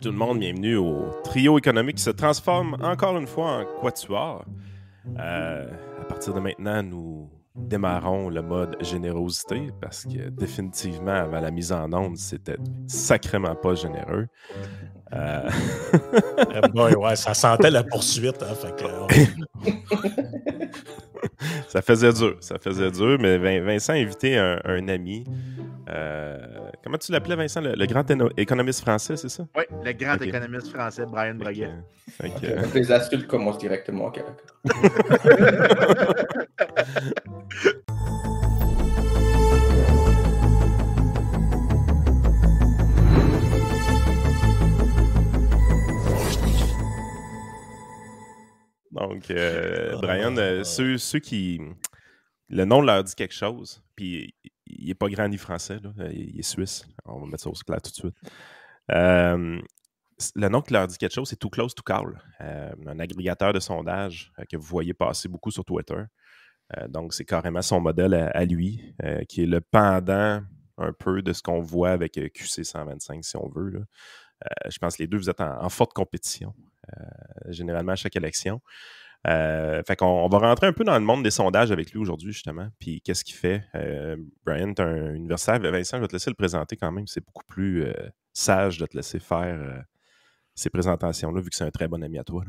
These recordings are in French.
tout le monde, bienvenue au trio économique qui se transforme encore une fois en quatuor. Euh, à partir de maintenant, nous démarrons le mode générosité parce que définitivement, avant la mise en onde, c'était sacrément pas généreux. Euh... ouais, ça sentait la poursuite. Hein, fait que... ça faisait dur, ça faisait dur, mais Vincent a invité un, un ami euh, comment tu l'appelais, Vincent? Le, grand économiste français, c'est ça? Oui, le grand économiste français, Brian Braguet. Les insultes commencent directement au Québec. Donc, euh, Brian, euh, ceux, ceux qui. Le nom leur dit quelque chose, puis il n'est pas grand ni français, là. il est suisse. On va mettre ça au clair tout de suite. Euh, le nom qui leur dit quelque chose, c'est Too Close to Call, euh, un agrégateur de sondage euh, que vous voyez passer beaucoup sur Twitter. donc, c'est carrément son modèle à, lui, qui est le pendant un peu de ce qu'on voit avec QC 125, si on veut. je pense que les deux, vous êtes en forte compétition, généralement à chaque élection. Euh, fait qu'on on va rentrer un peu dans le monde des sondages avec lui aujourd'hui, justement. Puis qu'est-ce qu'il fait? Euh, Brian, tu es un universitaire. Vincent, je vais te laisser le présenter quand même. C'est beaucoup plus euh, sage de te laisser faire ces présentations-là, vu que c'est un très bon ami à toi.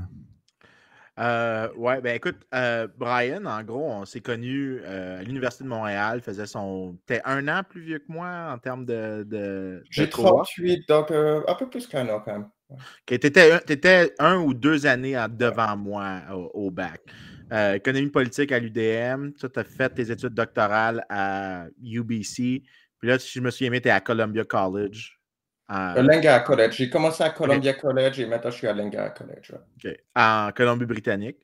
ouais, ben écoute, Brian, en gros, on s'est connu à l'Université de Montréal, faisait son. T'es un an plus vieux que moi en termes de. de J'ai 38, donc un peu plus qu'un an quand même. Tu étais, un ou deux années devant moi au, bac. Euh, économie politique à l'UDM. Tu as fait tes études doctorales à UBC. Puis là, si je me souviens bien, tu es à Columbia College. À Lingard College. J'ai commencé à Columbia College et maintenant je suis à Lingard College. En Colombie-Britannique.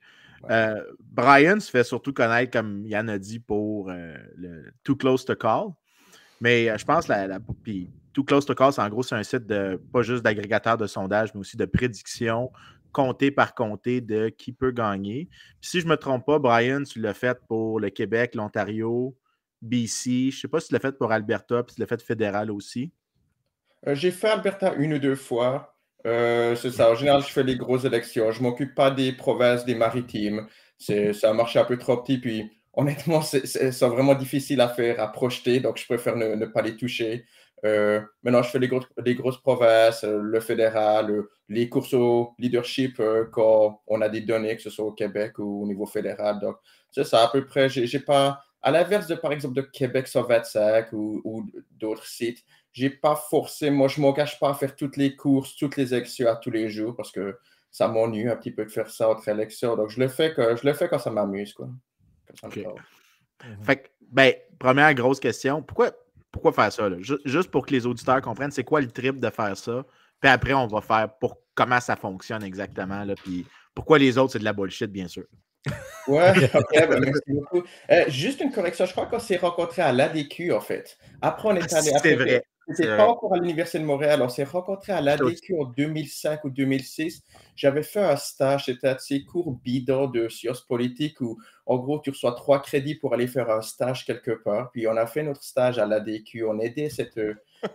Euh, Brian se fait surtout connaître, comme Yann a dit, pour euh, le Too Close to Call. Mais je pense la, la tout Close to Call, en gros, c'est un site de pas juste d'agrégateur de sondage, mais aussi de prédiction, comté par comté de qui peut gagner. si je ne me trompe pas, Brian, tu l'as fait pour le Québec, l'Ontario, BC. Je ne sais pas si tu l'as fait pour Alberta, puis tu l'as fait fédéral aussi. Euh, j'ai fait Alberta une ou deux fois. Euh, c'est ça. En général, je fais les grosses élections. Je ne m'occupe pas des provinces, des maritimes. C'est un marché un peu trop petit. Puis, honnêtement, c'est vraiment difficile à faire, à projeter. Donc, je préfère ne pas les toucher. Euh, maintenant, je fais les, les grosses provinces, euh, le fédéral, euh, les courses au leadership quand on a des données, que ce soit au Québec ou au niveau fédéral. Donc, c'est ça, à peu près. J'ai pas, à l'inverse de, par exemple, de Québec 125 ou, ou d'autres sites, j'ai pas forcé, moi, je m'engage pas à faire toutes les courses, toutes les élections à tous les jours parce que ça m'ennuie un petit peu de faire ça entre élections. Donc, je le fais, que, je le fais quand ça m'amuse, quoi. Fait ben, première grosse question, pourquoi, pourquoi faire ça? Juste pour que les auditeurs comprennent, c'est quoi le trip de faire ça? Puis après, on va faire pour comment ça fonctionne exactement. Là, puis pourquoi les autres, c'est de la bullshit, bien sûr. Ouais, ok, ben, merci beaucoup. Euh, juste une correction, je crois qu'on s'est rencontrés à l'ADQ, en fait. Après, on est allé. C'est vrai. C'était pas encore à l'Université de Montréal. On s'est rencontrés à l'ADQ en 2005 ou 2006. J'avais fait un stage, c'était assez court, bidon de sciences politiques où, en gros, tu reçois trois crédits pour aller faire un stage quelque part. Puis on a fait notre stage à l'ADQ. On aidait cette,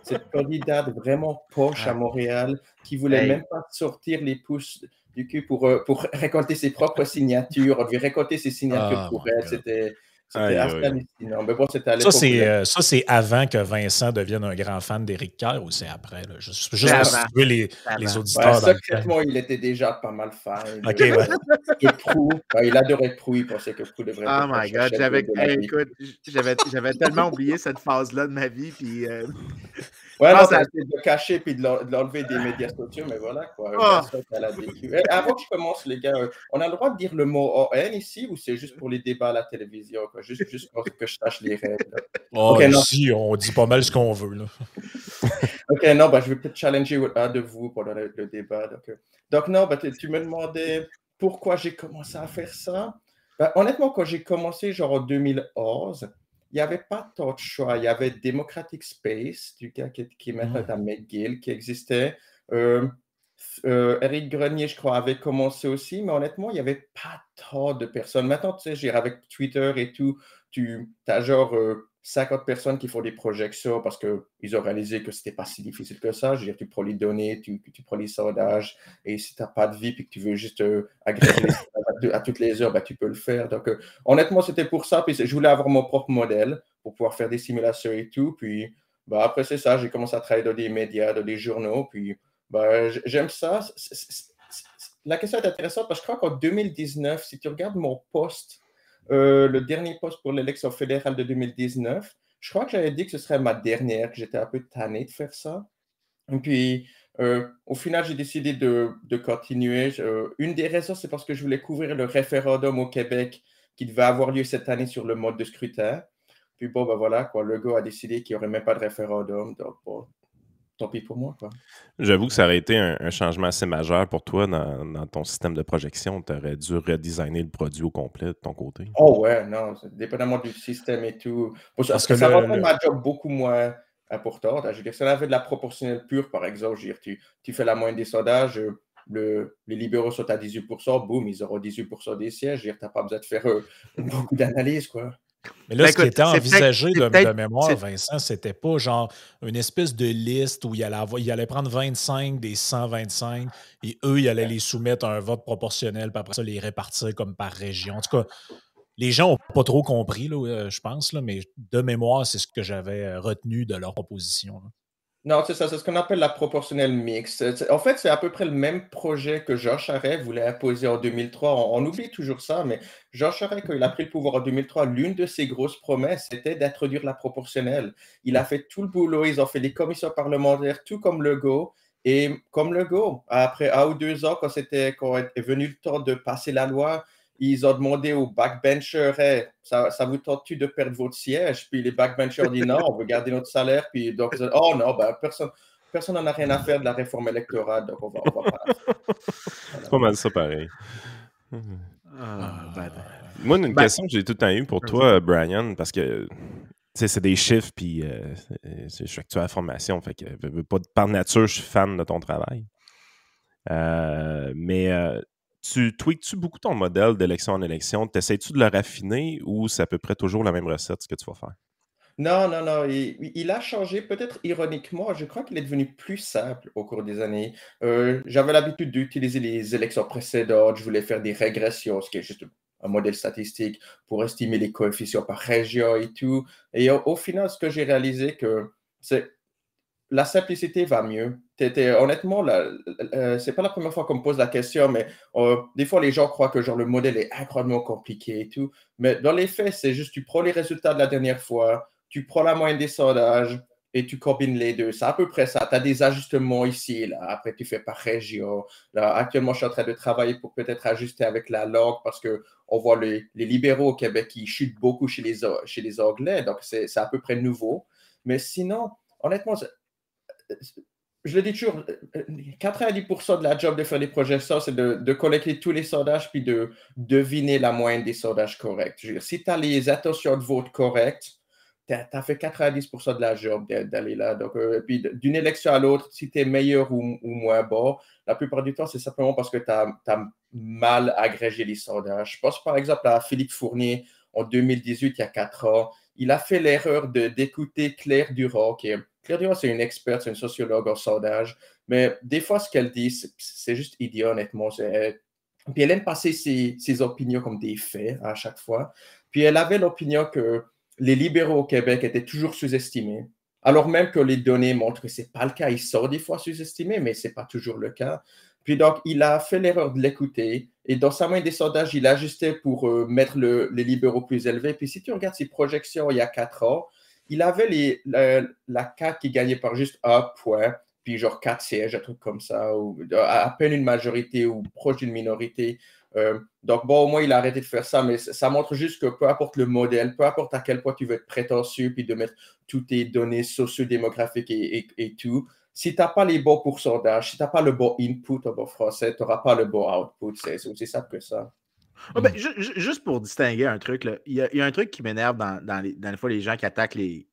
cette candidate vraiment poche à Montréal qui voulait même pas sortir les pouces du cul pour, euh, pour récolter ses propres signatures. On devait récolter ses signatures ah, pour elle. C'était c'était hallucinant. Mais bon, c'était ça, c'est, euh, ça, c'est avant que Vincent devienne un grand fan d'Éric Kerr ou c'est après? Là? Juste, juste pour situer les, les auditeurs. Ouais, secrètement, il était déjà pas mal fan. OK, ouais. Prou. il adorait Prou. Il pensait que Prou devrait Oh my God. J'avais, écoute, j'avais, j'avais tellement oublié cette phase-là de ma vie. Puis, euh... Ouais, non, ça... de le cacher puis de l'enlever des médias sociaux, mais voilà quoi. Oh. Eh, avant que je commence, les gars, euh, on a le droit de dire le mot ON ici ou c'est juste pour les débats à la télévision? Quoi? Juste, juste pour que je sache les règles. Oh, okay, ici, on dit pas mal ce qu'on veut. Là. ok, non, bah, je vais peut-être challenger un de vous pendant le, débat. Donc, euh. donc non, bah, tu me demandais pourquoi j'ai commencé à faire ça. Bah, honnêtement, quand j'ai commencé, genre en 2011, il n'y avait pas tant de choix. Il y avait Democratic Space, du gars qui, qui est maintenant à McGill, qui existait. Euh, euh, Eric Grenier, je crois, avait commencé aussi, mais honnêtement, il n'y avait pas tant de personnes. Maintenant, tu sais, avec Twitter et tout, tu as genre 50 personnes qui font des projections parce qu'ils ont réalisé que ce n'était pas si difficile que ça. Je veux dire, tu prends les données, tu, tu prends les sondages, et si tu n'as pas de vie et que tu veux juste euh, agréger à, toutes les heures, ben, tu peux le faire. Donc, euh, honnêtement, c'était pour ça. Puis je voulais avoir mon propre modèle pour pouvoir faire des simulations et tout. Puis ben, après, c'est ça, j'ai commencé à travailler dans des médias, dans des journaux. Puis ben, j'aime ça. La question est intéressante parce que je crois qu'en 2019, si tu regardes mon poste euh, le dernier poste pour l'élection fédérale de 2019, je crois que j'avais dit que ce serait ma dernière, que j'étais un peu tanné de faire ça. Et puis, euh, au final, j'ai décidé de, continuer. Euh, une des raisons, c'est parce que je voulais couvrir le référendum au Québec qui devait avoir lieu cette année sur le mode de scrutin. Puis bon, ben voilà, quoi, le gars a décidé qu'il n'y aurait même pas de référendum. Donc, bon, pour moi. J'avoue que ça aurait été un, changement assez majeur pour toi dans, ton système de projection. Tu aurais dû redesigner le produit au complet de ton côté. Oh ouais, non, dépendamment du système et tout. Parce que ça rend ma job beaucoup moins importante. Je veux dire, si on avait de la proportionnelle pure, par exemple, je veux dire, tu, fais la moyenne des sondages, le, les libéraux sont à 18%, boum, ils auront 18% des sièges. Je veux dire, tu n'as pas besoin de faire euh, beaucoup d'analyse, quoi. Mais là, ben, ce qui était envisagé de, mémoire, Vincent, c'était pas genre une espèce de liste où il allait, il allait prendre 25 des 125 et eux, ils allaient les soumettre à un vote proportionnel, puis après ça, les répartir comme par région. En tout cas, les gens n'ont pas trop compris, là, euh, je pense, là, mais de mémoire, c'est ce que j'avais euh, retenu de leur proposition. Non, c'est ça, c'est ce qu'on appelle la proportionnelle mixte. En fait, c'est à peu près le même projet que Georges Charest voulait imposer en 2003. On, oublie toujours ça, mais Georges Charest, quand il a pris le pouvoir en 2003, l'une de ses grosses promesses, c'était d'introduire la proportionnelle. Il a fait tout le boulot, ils ont fait des commissions parlementaires, tout comme Legault. Et comme Legault, après un ou deux ans, quand, quand est venu le temps de passer la loi, ils ont demandé aux backbenchers ça, ça, vous tente-tu de perdre votre siège? Puis les backbenchers ont dit non, on veut garder notre salaire. Puis donc, ils ont dit, oh non, ben, personne. Personne n'en a rien à faire de la réforme électorale, donc on va, on va pas. C'est pas mal ça, pareil. Ah, ben, ben. Moi, une ben, question que j'ai tout le temps eu pour toi, Brian, parce que c'est des chiffres, puis euh, je suis actuel à la formation, fait que pas, par nature, je suis fan de ton travail. Euh, mais euh, tu tweaks-tu beaucoup ton modèle d'élection en élection? T'essayes-tu de le raffiner ou c'est à peu près toujours la même recette ce que tu vas faire? Non, non, non. Il, a changé, peut-être ironiquement. Je crois qu'il est devenu plus simple au cours des années. Euh, j'avais l'habitude d'utiliser les élections précédentes. Je voulais faire des régressions, ce qui est juste un modèle statistique pour estimer les coefficients par région et tout. Et au, final, ce que j'ai réalisé, que c'est la simplicité va mieux. honnêtement, ce c'est pas la première fois qu'on me pose la question, mais euh, des fois, les gens croient que genre, le modèle est incroyablement compliqué et tout. Mais dans les faits, c'est juste tu prends les résultats de la dernière fois, tu prends la moyenne des sondages et tu combines les deux. C'est à peu près ça. Tu as des ajustements ici, là. Après, tu fais par région. Là, actuellement, je suis en train de travailler pour peut-être ajuster avec la langue parce qu'on voit les, libéraux au Québec qui chutent beaucoup chez les, chez les Anglais. Donc, c'est à peu près nouveau. Mais sinon, honnêtement, je le dis toujours, 90% de la job de faire des projections, c'est de, collecter tous les sondages puis de deviner la moyenne des sondages corrects. si tu as les attentions de vote correctes, tu as, fait 90% de la job d'aller là. Donc, euh, puis d'une élection à l'autre, si tu es meilleur ou, moins bon, la plupart du temps, c'est simplement parce que tu as, mal agrégé les sondages. Je pense par exemple à Philippe Fournier en 2018, il y a quatre ans. Il a fait l'erreur d'écouter Claire Durand, qui est Claire c'est une experte, c'est une sociologue en sondage, mais des fois, ce qu'elle dit, c'est juste idiot, honnêtement. Puis elle aime passer ses, opinions comme des faits à chaque fois. Puis elle avait l'opinion que les libéraux au Québec étaient toujours sous-estimés, alors même que les données montrent que ce n'est pas le cas. Ils sont des fois sous-estimés, mais ce n'est pas toujours le cas. Puis donc, il a fait l'erreur de l'écouter. Et dans sa main des sondages, il a ajusté pour euh, mettre les libéraux plus élevés. Puis si tu regardes ses projections il y a quatre ans, il avait la, la CAQ qui gagnait par juste un point, puis genre quatre sièges, un truc comme ça, ou à peine une majorité ou proche d'une minorité. Euh, donc, bon, au moins, il a arrêté de faire ça, mais ça montre juste que peu importe le modèle, peu importe à quel point tu veux être prétentieux, puis de mettre toutes tes données socio-démographiques et, et, tout, si tu n'as pas les bons pourcentages, si tu n'as pas le bon input en bon français, tu n'auras pas le bon output. C'est aussi simple que ça. Ah, ben, juste pour distinguer un truc, il, y a, un truc qui m'énerve dans, les, fois les gens qui attaquent les,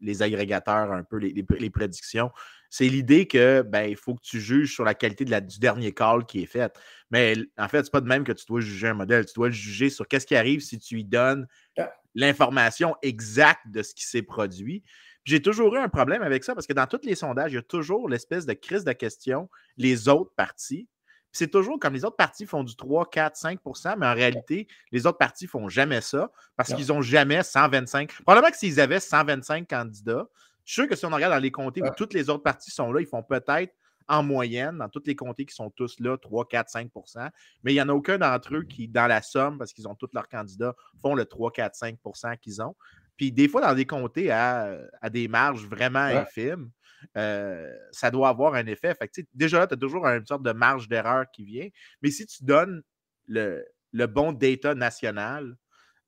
les agrégateurs un peu, les, prédictions. C'est l'idée que ben, il faut que tu juges sur la qualité de la, du dernier call qui est fait. Mais en fait, c'est pas de même que tu dois juger un modèle. Tu dois le juger sur qu'est-ce qui arrive si tu lui donnes ah. l'information exacte de ce qui s'est produit. J'ai toujours eu un problème avec ça parce que dans tous les sondages, il y a toujours l'espèce de crise de question, les autres parties. C'est toujours comme les autres partis font du 3, 4, 5% mais en réalité, les autres partis font jamais ça parce qu'ils n'ont jamais 125. Probablement que s'ils avaient 125 candidats, je suis sûr que si on regarde dans les comtés où toutes les autres partis sont là, ils font peut-être en moyenne, dans tous les comtés qui sont tous là, 3, 4, 5% mais il n'y en a aucun d'entre eux qui, dans la somme, parce qu'ils ont tous leurs candidats, font le 3, 4, 5% qu'ils ont. Puis des fois, dans des comtés à, des marges vraiment infimes, euh, ça doit avoir un effet. Fait déjà là, tu as toujours une sorte de marge d'erreur qui vient. Mais si tu donnes le, bon data national,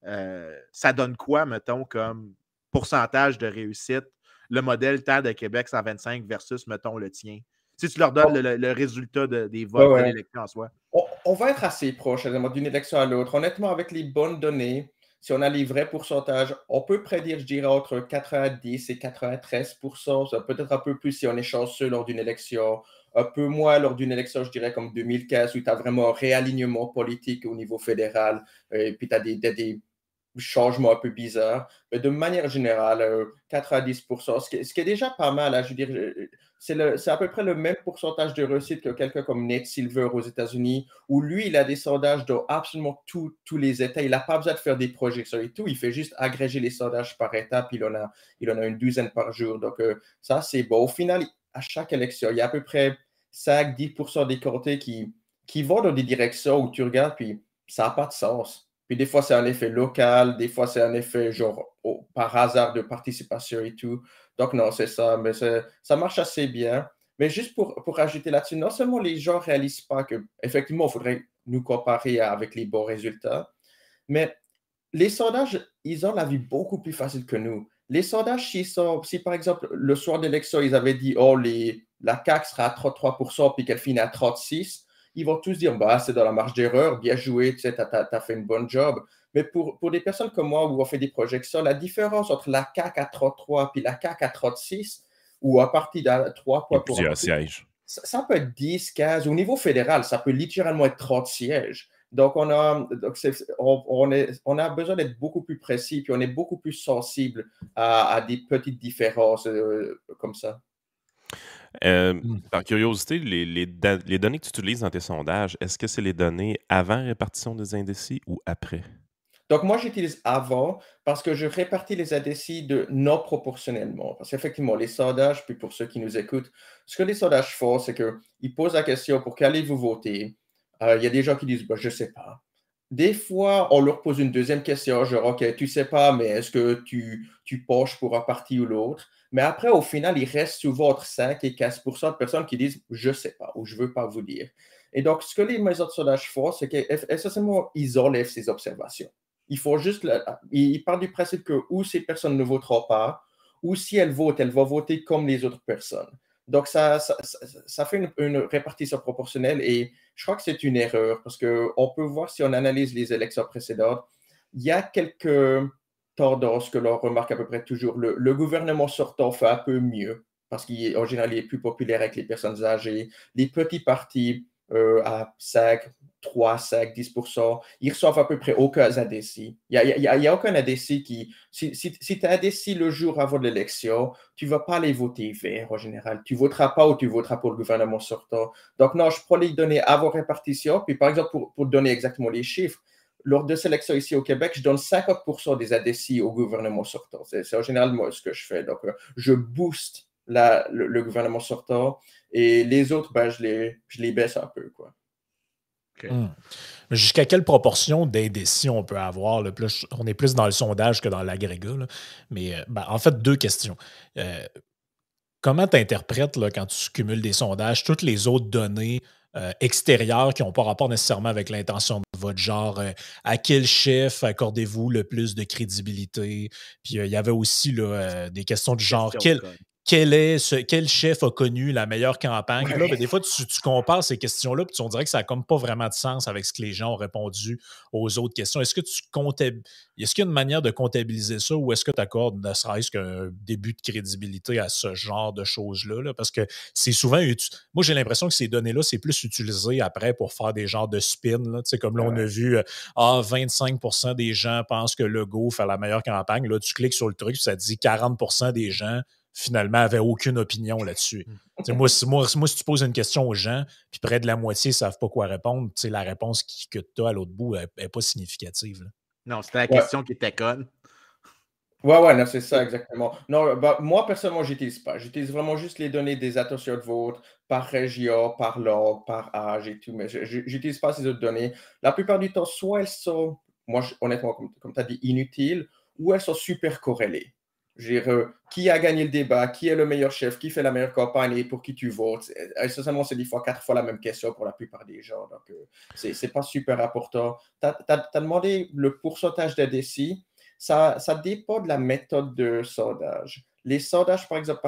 euh, ça donne quoi, mettons, comme pourcentage de réussite, le modèle TAD de Québec 125 versus, mettons, le tien? Si tu leur donnes le, résultat des votes de l'élection en soi. On, va être assez proche d'une élection à l'autre. Honnêtement, avec les bonnes données, si on a les vrais pourcentages, on peut prédire, je dirais, entre 90 et 93% peut-être un peu plus si on est chanceux lors d'une élection, un peu moins lors d'une élection, je dirais, comme 2015, où tu as vraiment un réalignement politique au niveau fédéral, et puis tu as des, des, changements un peu bizarres. Mais de manière générale, 90 euh, ce qui, est déjà pas mal, hein, je veux dire, c'est à peu près le même pourcentage de réussite que quelqu'un comme Nate Silver aux États-Unis, où lui, il a des sondages dans absolument tous les États. Il n'a pas besoin de faire des projections et tout. Il fait juste agréger les sondages par étape. Il en a, il en a une douzaine par jour. Donc, euh, ça, c'est bon. Au final, à chaque élection, il y a à peu près 5-10% des comtés qui, qui vont dans des directions où tu regardes, puis ça n'a pas de sens. Puis des fois, c'est un effet local, des fois, c'est un effet genre par hasard de participation et tout. Donc, non, c'est ça, mais ça marche assez bien. Mais juste pour, pour ajouter là-dessus, non seulement les gens ne réalisent pas qu'effectivement, il faudrait nous comparer avec les bons résultats, mais les sondages, ils ont la vie beaucoup plus facile que nous. Les sondages, si, par exemple, le soir d'élection, ils avaient dit, oh, la CAQ sera à 33% puis qu'elle finit à 36%, ils vont tous dire, bah, c'est dans la marge d'erreur, bien joué, tu sais, tu as, fait une bonne job. Mais pour, pour des personnes comme moi où on fait des projections, la différence entre la CAC à 33 et la CAC à 36, ou à partir de 3 points pour sièges. Ça, peut être 10, 15. Au niveau fédéral, ça peut littéralement être 30 sièges. Donc, on a, donc on, est, on, a besoin d'être beaucoup plus précis, puis on est beaucoup plus sensible à, des petites différences euh, comme ça. Euh, mmh. Par curiosité, les, les, données que tu utilises dans tes sondages, est-ce que c'est les données avant répartition des indécis ou après? Donc, moi, j'utilise avant parce que je répartis les indécis de non proportionnellement. Parce qu'effectivement, les sondages, puis pour ceux qui nous écoutent, ce que les sondages font, c'est qu'ils posent la question pour qu'allez-vous voter? Euh, il y a des gens qui disent, bah, je ne sais pas. Des fois, on leur pose une deuxième question, genre, OK, tu ne sais pas, mais est-ce que tu, tu penches pour un parti ou l'autre? Mais après, au final, il reste souvent entre 5 et 15% de personnes qui disent je ne sais pas ou je ne veux pas vous dire. Et donc, ce que les maisons de sondage font, c'est qu'essentiellement, ils enlèvent ces observations. Il faut juste. ils partent du principe que ou ces personnes ne voteront pas, ou si elles votent, elles vont voter comme les autres personnes. Donc, ça, ça, fait une, une, répartition proportionnelle et je crois que c'est une erreur parce qu'on peut voir si on analyse les élections précédentes, il y a quelques tendance que l'on remarque à peu près toujours. Le, gouvernement sortant fait un peu mieux parce qu'en général, il est plus populaire avec les personnes âgées. Les petits partis euh, à 5, 3, 5, 10 ils reçoivent à peu près aucun indécis. Il n'y a, aucun indécis qui. Si, tu es indécis le jour avant l'élection, tu ne vas pas aller voter vert en général. Tu ne voteras pas ou tu voteras pour le gouvernement sortant. Donc, non, je prends les données avant répartition. Puis, par exemple, pour, pour donner exactement les chiffres, lors de sélection ici au Québec, je donne 50% des ADC au gouvernement sortant. C'est en général moi ce que je fais. Donc, euh, je booste le, gouvernement sortant et les autres, ben, je, les, je les baisse un peu. Quoi. Hmm. Jusqu'à quelle proportion d'indécis on peut avoir? on est plus dans le sondage que dans l'agrégat. Mais euh, ben, en fait, deux questions. Euh, comment tu interprètes quand tu cumules des sondages toutes les autres données euh, extérieurs qui n'ont pas rapport nécessairement avec l'intention de votre genre. Euh, à quel chef accordez-vous le plus de crédibilité? Puis euh, il y avait aussi des questions du genre. Quel, quel, est ce, quel chef a connu la meilleure campagne? Là, ben, des fois, tu, compares ces questions-là, puis on dirait que ça n'a comme pas vraiment de sens avec ce que les gens ont répondu aux autres questions. Est-ce que tu Est-ce qu'il y a une manière de comptabiliser ça ou est-ce que tu accordes ne serait-ce qu'un début de crédibilité à ce genre de choses-là? Parce que c'est souvent. Moi, j'ai l'impression que ces données-là, c'est plus utilisé après pour faire des genres de spin. Là. Comme là, on a vu euh, ah, 25% des gens pensent que le Go fait la meilleure campagne. Là, tu cliques sur le truc, ça dit 40% des gens finalement, avait aucune opinion là-dessus. Mm. moi, si, moi, si tu poses une question aux gens, puis près de la moitié ne savent pas quoi répondre, la réponse que tu as à l'autre bout n'est pas significative. Non, c'était la question qui était conne. Ouais, ouais, c'est ça, exactement. Non, bah, moi, personnellement, j'utilise pas. J'utilise vraiment juste les données des attentions de vote par région, par log, par âge et tout, mais j'utilise pas ces autres données. La plupart du temps, soit elles sont, moi, honnêtement, comme, comme tu as dit, inutiles, ou elles sont super corrélées. Euh, qui a gagné le débat, qui est le meilleur chef, qui fait la meilleure campagne et pour qui tu votes. Essentiellement, c'est des fois quatre fois la même question pour la plupart des gens. Donc, euh, c'est ce n'est pas super important. Tu as, demandé le pourcentage d'ADC. Ça, ça dépend de la méthode de sondage. Les sondages, par exemple,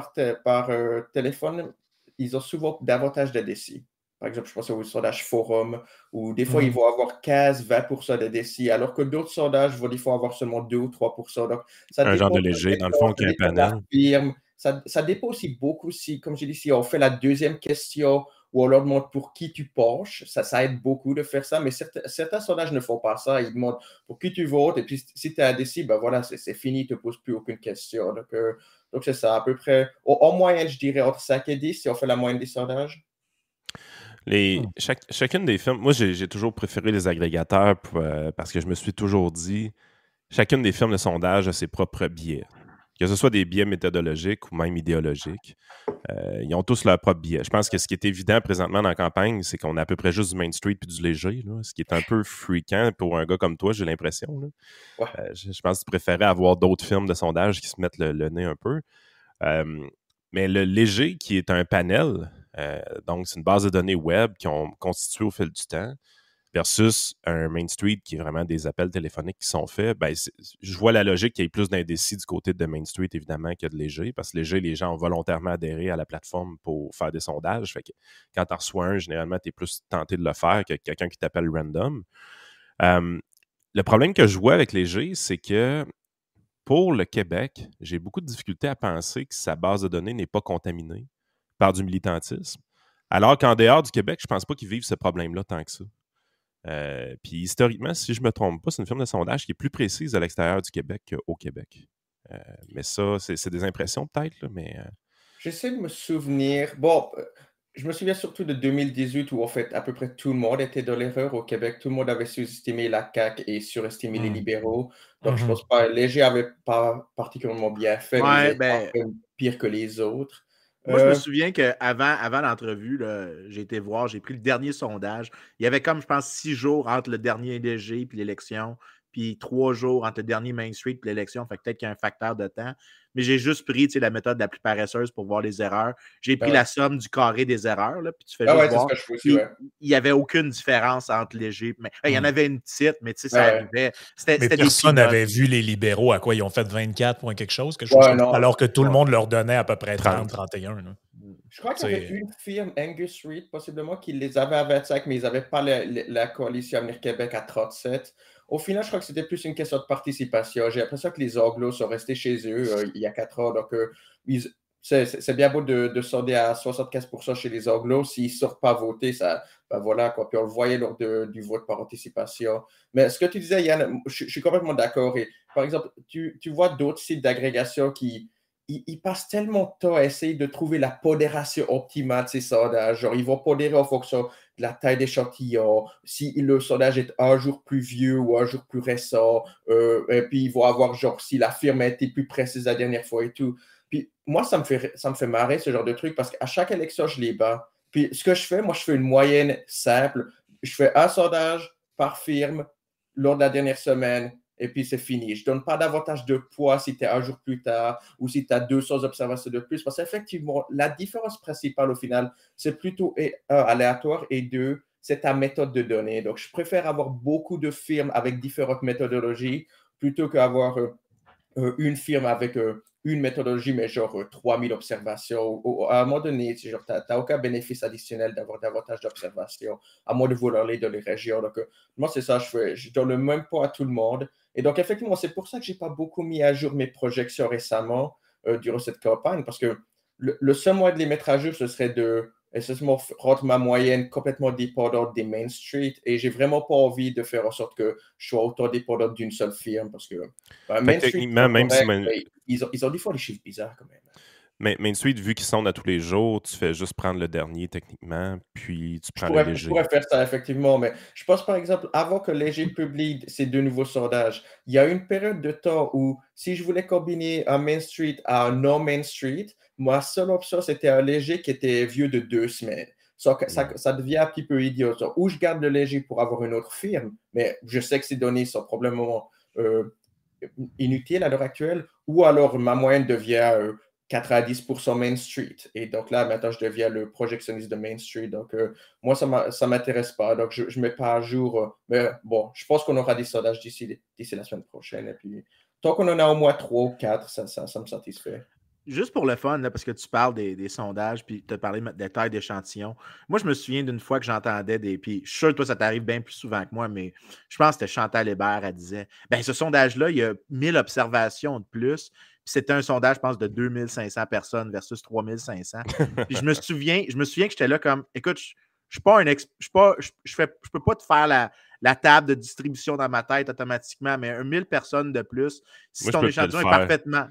par, euh, téléphone, ils ont souvent davantage d'ADC. Par exemple, je pense au sondage forum, où des fois, ils mhm. vont avoir 15-20% de décis, alors que d'autres sondages vont des fois avoir seulement 2 ou 3%. Donc, ça un genre de léger, dans le fond, qui est un. Ça, ça, dépend aussi beaucoup si, comme j'ai dit, si on fait la deuxième question ou on leur demande pour qui tu penches, ça, ça aide beaucoup de faire ça, mais certains, certains, sondages ne font pas ça. Ils demandent pour qui tu votes, et puis si tu as décis, ben voilà, c'est fini, tu ne te poses plus aucune question. Donc, euh, donc c'est ça, à peu près, en moyenne, je dirais entre 5 et 10 si on fait la moyenne des sondages. Les, hmm. chacune des firmes, moi j'ai toujours préféré les agrégateurs euh, parce que je me suis toujours dit, chacune des firmes de sondage a ses propres biais. Que ce soit des biais méthodologiques ou même idéologiques, euh, ils ont tous leurs propres biais. Je pense que ce qui est évident présentement dans la campagne, c'est qu'on a à peu près juste du Main Street puis du léger, ce qui est un peu fréquent pour un gars comme toi, j'ai l'impression. Euh, je, pense que tu préférais avoir d'autres firmes de sondage qui se mettent le nez un peu. mais le léger, qui est un panel, donc, c'est une base de données web qui ont constitué au fil du temps versus un Main Street qui est vraiment des appels téléphoniques qui sont faits, ben, je vois la logique qu'il y ait plus d'indécis du côté de Main Street, évidemment, que de léger, parce que léger, les gens ont volontairement adhéré à la plateforme pour faire des sondages. Quand tu reçois un, généralement, tu es plus tenté de le faire que quelqu'un qui t'appelle random. le problème que je vois avec léger, c'est que pour le Québec, j'ai beaucoup de difficultés à penser que sa base de données n'est pas contaminée par du militantisme. Alors qu'en dehors du Québec, je ne pense pas qu'ils vivent ce problème-là tant que ça. Euh, puis historiquement, si je ne me trompe pas, c'est une firme de sondage qui est plus précise à l'extérieur du Québec qu'au Québec. Euh, mais ça, c'est des impressions peut-être, mais. Euh, J'essaie de me souvenir. Bon, je me souviens surtout de 2018 où en fait à peu près tout le monde était dans l'erreur au Québec. Tout le monde avait sous-estimé la CAQ et surestimé les mmh. libéraux. Donc je mmh pense pas. Léger n'avait pas particulièrement bien fait, mais ben pire que les autres. Moi, je me euh, souviens qu'avant avant, l'entrevue, j'ai été voir, j'ai pris le dernier sondage. Il y avait comme, je pense, six jours entre le dernier DG et l'élection, puis trois jours entre le dernier Main Street et l'élection. Fait peut-être qu'il y a un facteur de temps mais j'ai juste pris la méthode la plus paresseuse pour voir les erreurs. J'ai pris la somme du carré des erreurs, là, puis tu fais ah voir. Il n'y avait aucune différence entre léger. Mais, il y en hmm. avait une petite, mais tu sais, ça arrivait. mais personne n'avait vu les libéraux à quoi ils ont fait 24 points quelque chose, quelque chose alors que tout le monde leur donnait à peu près 30, 31. Je crois qu'il y avait une firme, Angus Reid, possiblement, qui les avait à 25, mais ils n'avaient pas la, la coalition Avenir Québec à 37. Au final, je crois que c'était plus une question de participation. J'ai l'impression que les Anglos sont restés chez eux euh, il y a quatre ans. Donc, euh, c'est bien beau de, de sonder à 75% chez les Anglos. S'ils ne sortent pas voter, ça, ben voilà, quoi. Puis on le voyait lors du vote par anticipation. Mais ce que tu disais, Yann, je, suis complètement d'accord. Et par exemple, tu, tu vois d'autres sites d'agrégation qui, ils, passent tellement de temps à essayer de trouver la pondération optimale de ces sondages. Genre, ils vont pondérer en fonction de la taille d'échantillon, si le sondage est un jour plus vieux ou un jour plus récent, euh, et puis ils vont avoir, genre, si la firme a été plus précise la dernière fois et tout. Puis moi, ça me fait, ça me fait marrer ce genre de truc parce qu'à chaque élection, je les bats. Puis ce que je fais, moi, je fais une moyenne simple. Je fais un sondage par firme lors de la dernière semaine et puis c'est fini. Je ne donne pas davantage de poids si tu es un jour plus tard ou si tu as 200 observations de plus, parce qu'effectivement, la différence principale au final, c'est plutôt un, aléatoire et deux, c'est ta méthode de données. Donc, je préfère avoir beaucoup de firmes avec différentes méthodologies plutôt qu'avoir euh, euh, une firme avec euh, une méthodologie, mais genre 3000 euh, observations. à un moment donné, tu n'as aucun bénéfice additionnel d'avoir davantage d'observations, à moins de vouloir aller dans les régions. Donc, moi, c'est ça, je fais. Je donne le même point à tout le monde. Et donc, effectivement, c'est pour ça que je n'ai pas beaucoup mis à jour mes projections récemment euh, durant cette campagne, parce que le, seul moyen de les mettre à jour, ce serait de essentiellement rendre ma moyenne complètement dépendante des Main Street. Et j'ai vraiment pas envie de faire en sorte que je sois autant dépendant d'une seule firme parce que ben, Main Street, même si ils, ont, ils ont des fois des chiffres bizarres quand même. Mais Main Street, vu qu'ils sont à tous les jours, tu fais juste prendre le dernier techniquement, puis tu prends le léger. Je pourrais faire ça, effectivement, mais je pense par exemple, avant que Léger publie ces deux nouveaux sondages, il y a une période de temps où si je voulais combiner un Main Street à un non-Main Street, ma seule option, c'était un Léger qui était vieux de deux semaines. Ça, ça, devient un petit peu idiot. ou je garde le léger pour avoir une autre firme, mais je sais que ces données sont probablement euh, inutiles à l'heure actuelle, ou alors ma moyenne devient euh, 90% Main Street. Et donc là, maintenant, je deviens le projectionniste de Main Street. Donc, euh, moi, ça ne m'intéresse pas. Donc, je ne mets pas à jour. Euh, mais bon, je pense qu'on aura des sondages d'ici la semaine prochaine. Et puis, tant qu'on en a au moins trois ou quatre, ça, ça, me satisfait. Juste pour le fun, parce que tu parles des, sondages, puis tu as parlé des tailles d'échantillons. Moi, je me souviens d'une fois que j'entendais des. Puis je suis sûr que toi, ça t'arrive bien plus souvent que moi, mais je pense que c'était Chantal Hébert, elle disait ben ce sondage-là, il y a 1000 observations de plus, c'était un sondage, je pense, de 2500 personnes versus 3500. Puis je me souviens, je me souviens que j'étais là comme, écoute, je ne suis pas un ex, je pas, je, fais, je peux pas te faire la, la, table de distribution dans ma tête automatiquement, mais un 1000 personnes de plus, si ton échantillon est parfaitement,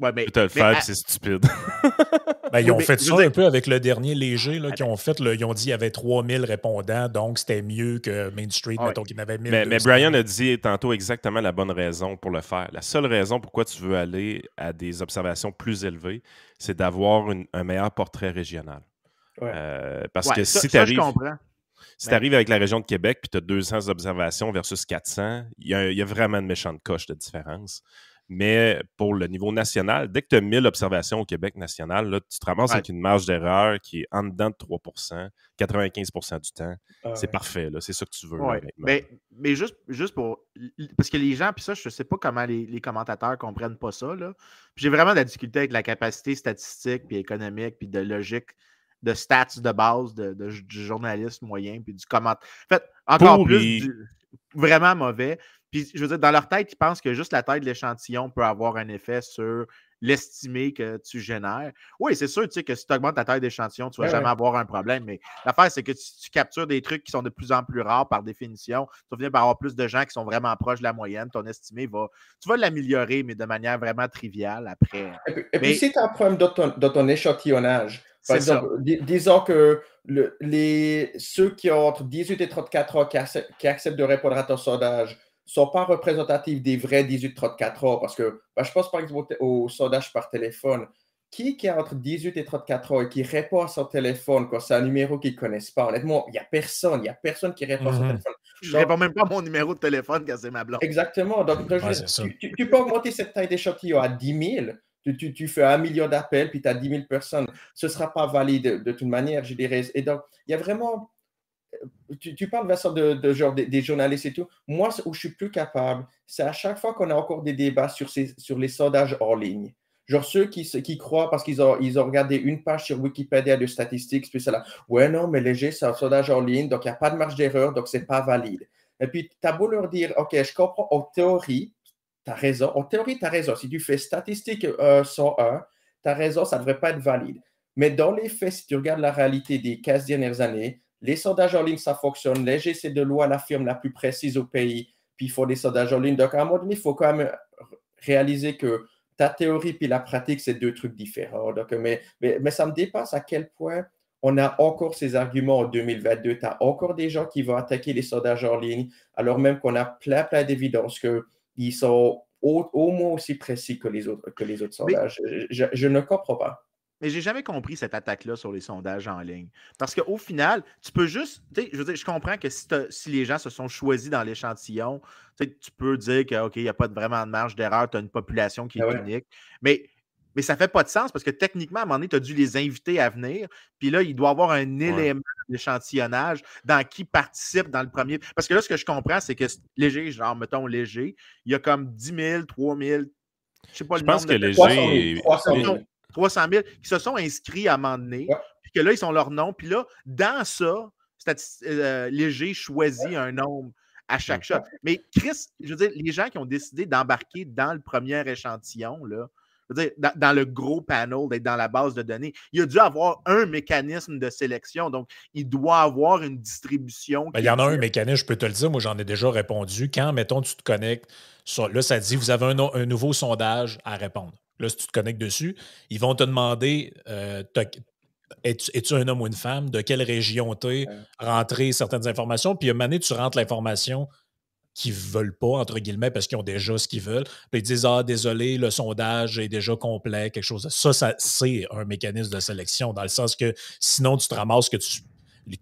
Ouais, mais, te le faire, c'est stupide. ben, ils ont fait ça un peu avec le dernier léger, là, qui ont fait, ils ont dit qu'il y avait 3000 répondants, donc c'était mieux que Main Street, mettons qu'il y en avait 1000. Mais, mais, Brian a dit tantôt exactement la bonne raison pour le faire. La seule raison pourquoi tu veux aller à des observations plus élevées, c'est d'avoir un meilleur portrait régional. Euh, parce que si tu arrives. Si tu arrives avec la région de Québec puis tu as 200 observations versus 400, il y, y, a vraiment une méchante coche de différence. Mais pour le niveau national, dès que tu as 1000 observations au Québec national, là, tu te ramasses avec une marge d'erreur qui est en dedans de 3% 95% du temps. Ah c'est parfait, c'est ça que tu veux. mais, mais juste, juste pour. Parce que les gens, puis ça, je ne sais pas comment les, les commentateurs comprennent pas ça. J'ai vraiment de la difficulté avec la capacité statistique, puis économique, puis de logique de stats de base de, du journaliste moyen, puis du commentaire. En fait, encore plus vraiment mauvais. Puis, je veux dire, dans leur tête, ils pensent que juste la taille de l'échantillon peut avoir un effet sur l'estimé que tu génères. Oui, c'est sûr, tu sais, que si tu augmentes la taille d'échantillon, tu ne vas jamais avoir un problème. Mais l'affaire, c'est que si tu captures des trucs qui sont de plus en plus rares par définition, tu vas venir par avoir plus de gens qui sont vraiment proches de la moyenne. Ton estimé va. Tu vas l'améliorer, mais de manière vraiment triviale après. Et puis, si tu as un problème dans ton, échantillonnage, par exemple, disons que les, ceux qui ont entre 18 et 34 ans qui, acceptent de répondre à ton sondage sont pas représentatifs des vrais 18-34 ans. Parce que ben, je pense par exemple au, sondage par téléphone. Qui, qui a entre 18 et 34 ans et qui répond à son téléphone quand c'est un numéro qu'ils ne connaissent pas? Honnêtement, il n'y a personne. Il n'y a personne qui répond à son mhm. téléphone. Je ne réponds même pas à mon numéro de téléphone quand c'est ma blonde. Exactement. Donc, tu, peux augmenter cette taille d'échantillon à 10 000. Tu, tu, fais un million d'appels, puis tu as 10 000 personnes. Ce ne sera pas valide de, toute manière, je dirais. Et donc, il y a vraiment tu, parles, Vincent, de, genre des, journalistes et tout. Moi, où je suis plus capable, c'est à chaque fois qu'on a encore des débats sur, ces, sur les sondages hors ligne. Genre ceux qui, croient parce qu'ils ont, ils ont regardé une page sur Wikipédia de statistiques, puis c'est là, ouais, non, mais léger, c'est un sondage hors ligne, donc il n'y a pas de marge d'erreur, donc c'est pas valide. Et puis, tu as beau leur dire, OK, je comprends, en théorie, tu as raison. En théorie, tu as raison. Si tu fais statistique 101, tu as raison, ça ne devrait pas être valide. Mais dans les faits, si tu regardes la réalité des 15 dernières années, les sondages en ligne, ça fonctionne. Léger, c'est de loin la firme la plus précise au pays. Puis il faut des sondages en ligne. Donc, à un moment donné, il faut quand même réaliser que ta théorie puis la pratique, c'est deux trucs différents. Donc, mais, mais, ça me dépasse à quel point on a encore ces arguments en 2022. Tu as encore des gens qui vont attaquer les sondages en ligne, alors même qu'on a plein, plein d'évidences qu'ils sont au, moins aussi précis que les autres, que les autres sondages. je ne comprends pas. Mais j'ai jamais compris cette attaque-là sur les sondages en ligne. Parce qu'au final, tu peux juste. Je veux dire, je comprends que si, les gens se sont choisis dans l'échantillon, tu peux dire qu'il n'y a pas vraiment de marge d'erreur, tu as une population qui est ah unique. Mais, mais ça ne fait pas de sens parce que techniquement, à un moment donné, tu as dû les inviter à venir. Puis là, il doit y avoir un élément d'échantillonnage dans qui participe dans le premier. Parce que là, ce que je comprends, c'est que léger, genre, mettons léger, il y a comme 10 000, 3 000, je sais pas je le pense nombre que de Léger... 300 000. 300 000 qui se sont inscrits à un moment donné, Ouais. puis que là, ils sont leur nom. Puis là, dans ça, euh, Léger choisit un nombre à chaque shot. Mais Chris, je veux dire, les gens qui ont décidé d'embarquer dans le premier échantillon, là, je veux dire, dans, dans le gros panel, d'être dans la base de données, il a dû avoir un mécanisme de sélection. Donc, il doit avoir une distribution. Ben, Il y en a un mécanisme, je peux te le dire, moi j'en ai déjà répondu. Quand, mettons, tu te connectes, sur- là, ça dit, vous avez un nouveau sondage à répondre. Là, si tu te connectes dessus, ils vont te demander, euh, es-tu un homme ou une femme, de quelle région tu es, rentrer certaines informations, puis à un moment donné, tu rentres l'information qu'ils ne veulent pas, entre guillemets, parce qu'ils ont déjà ce qu'ils veulent. Puis ils disent Ah, désolé, le sondage est déjà complet, quelque chose. Ça, ça c'est un mécanisme de sélection, dans le sens que sinon, tu te ramasses que tu.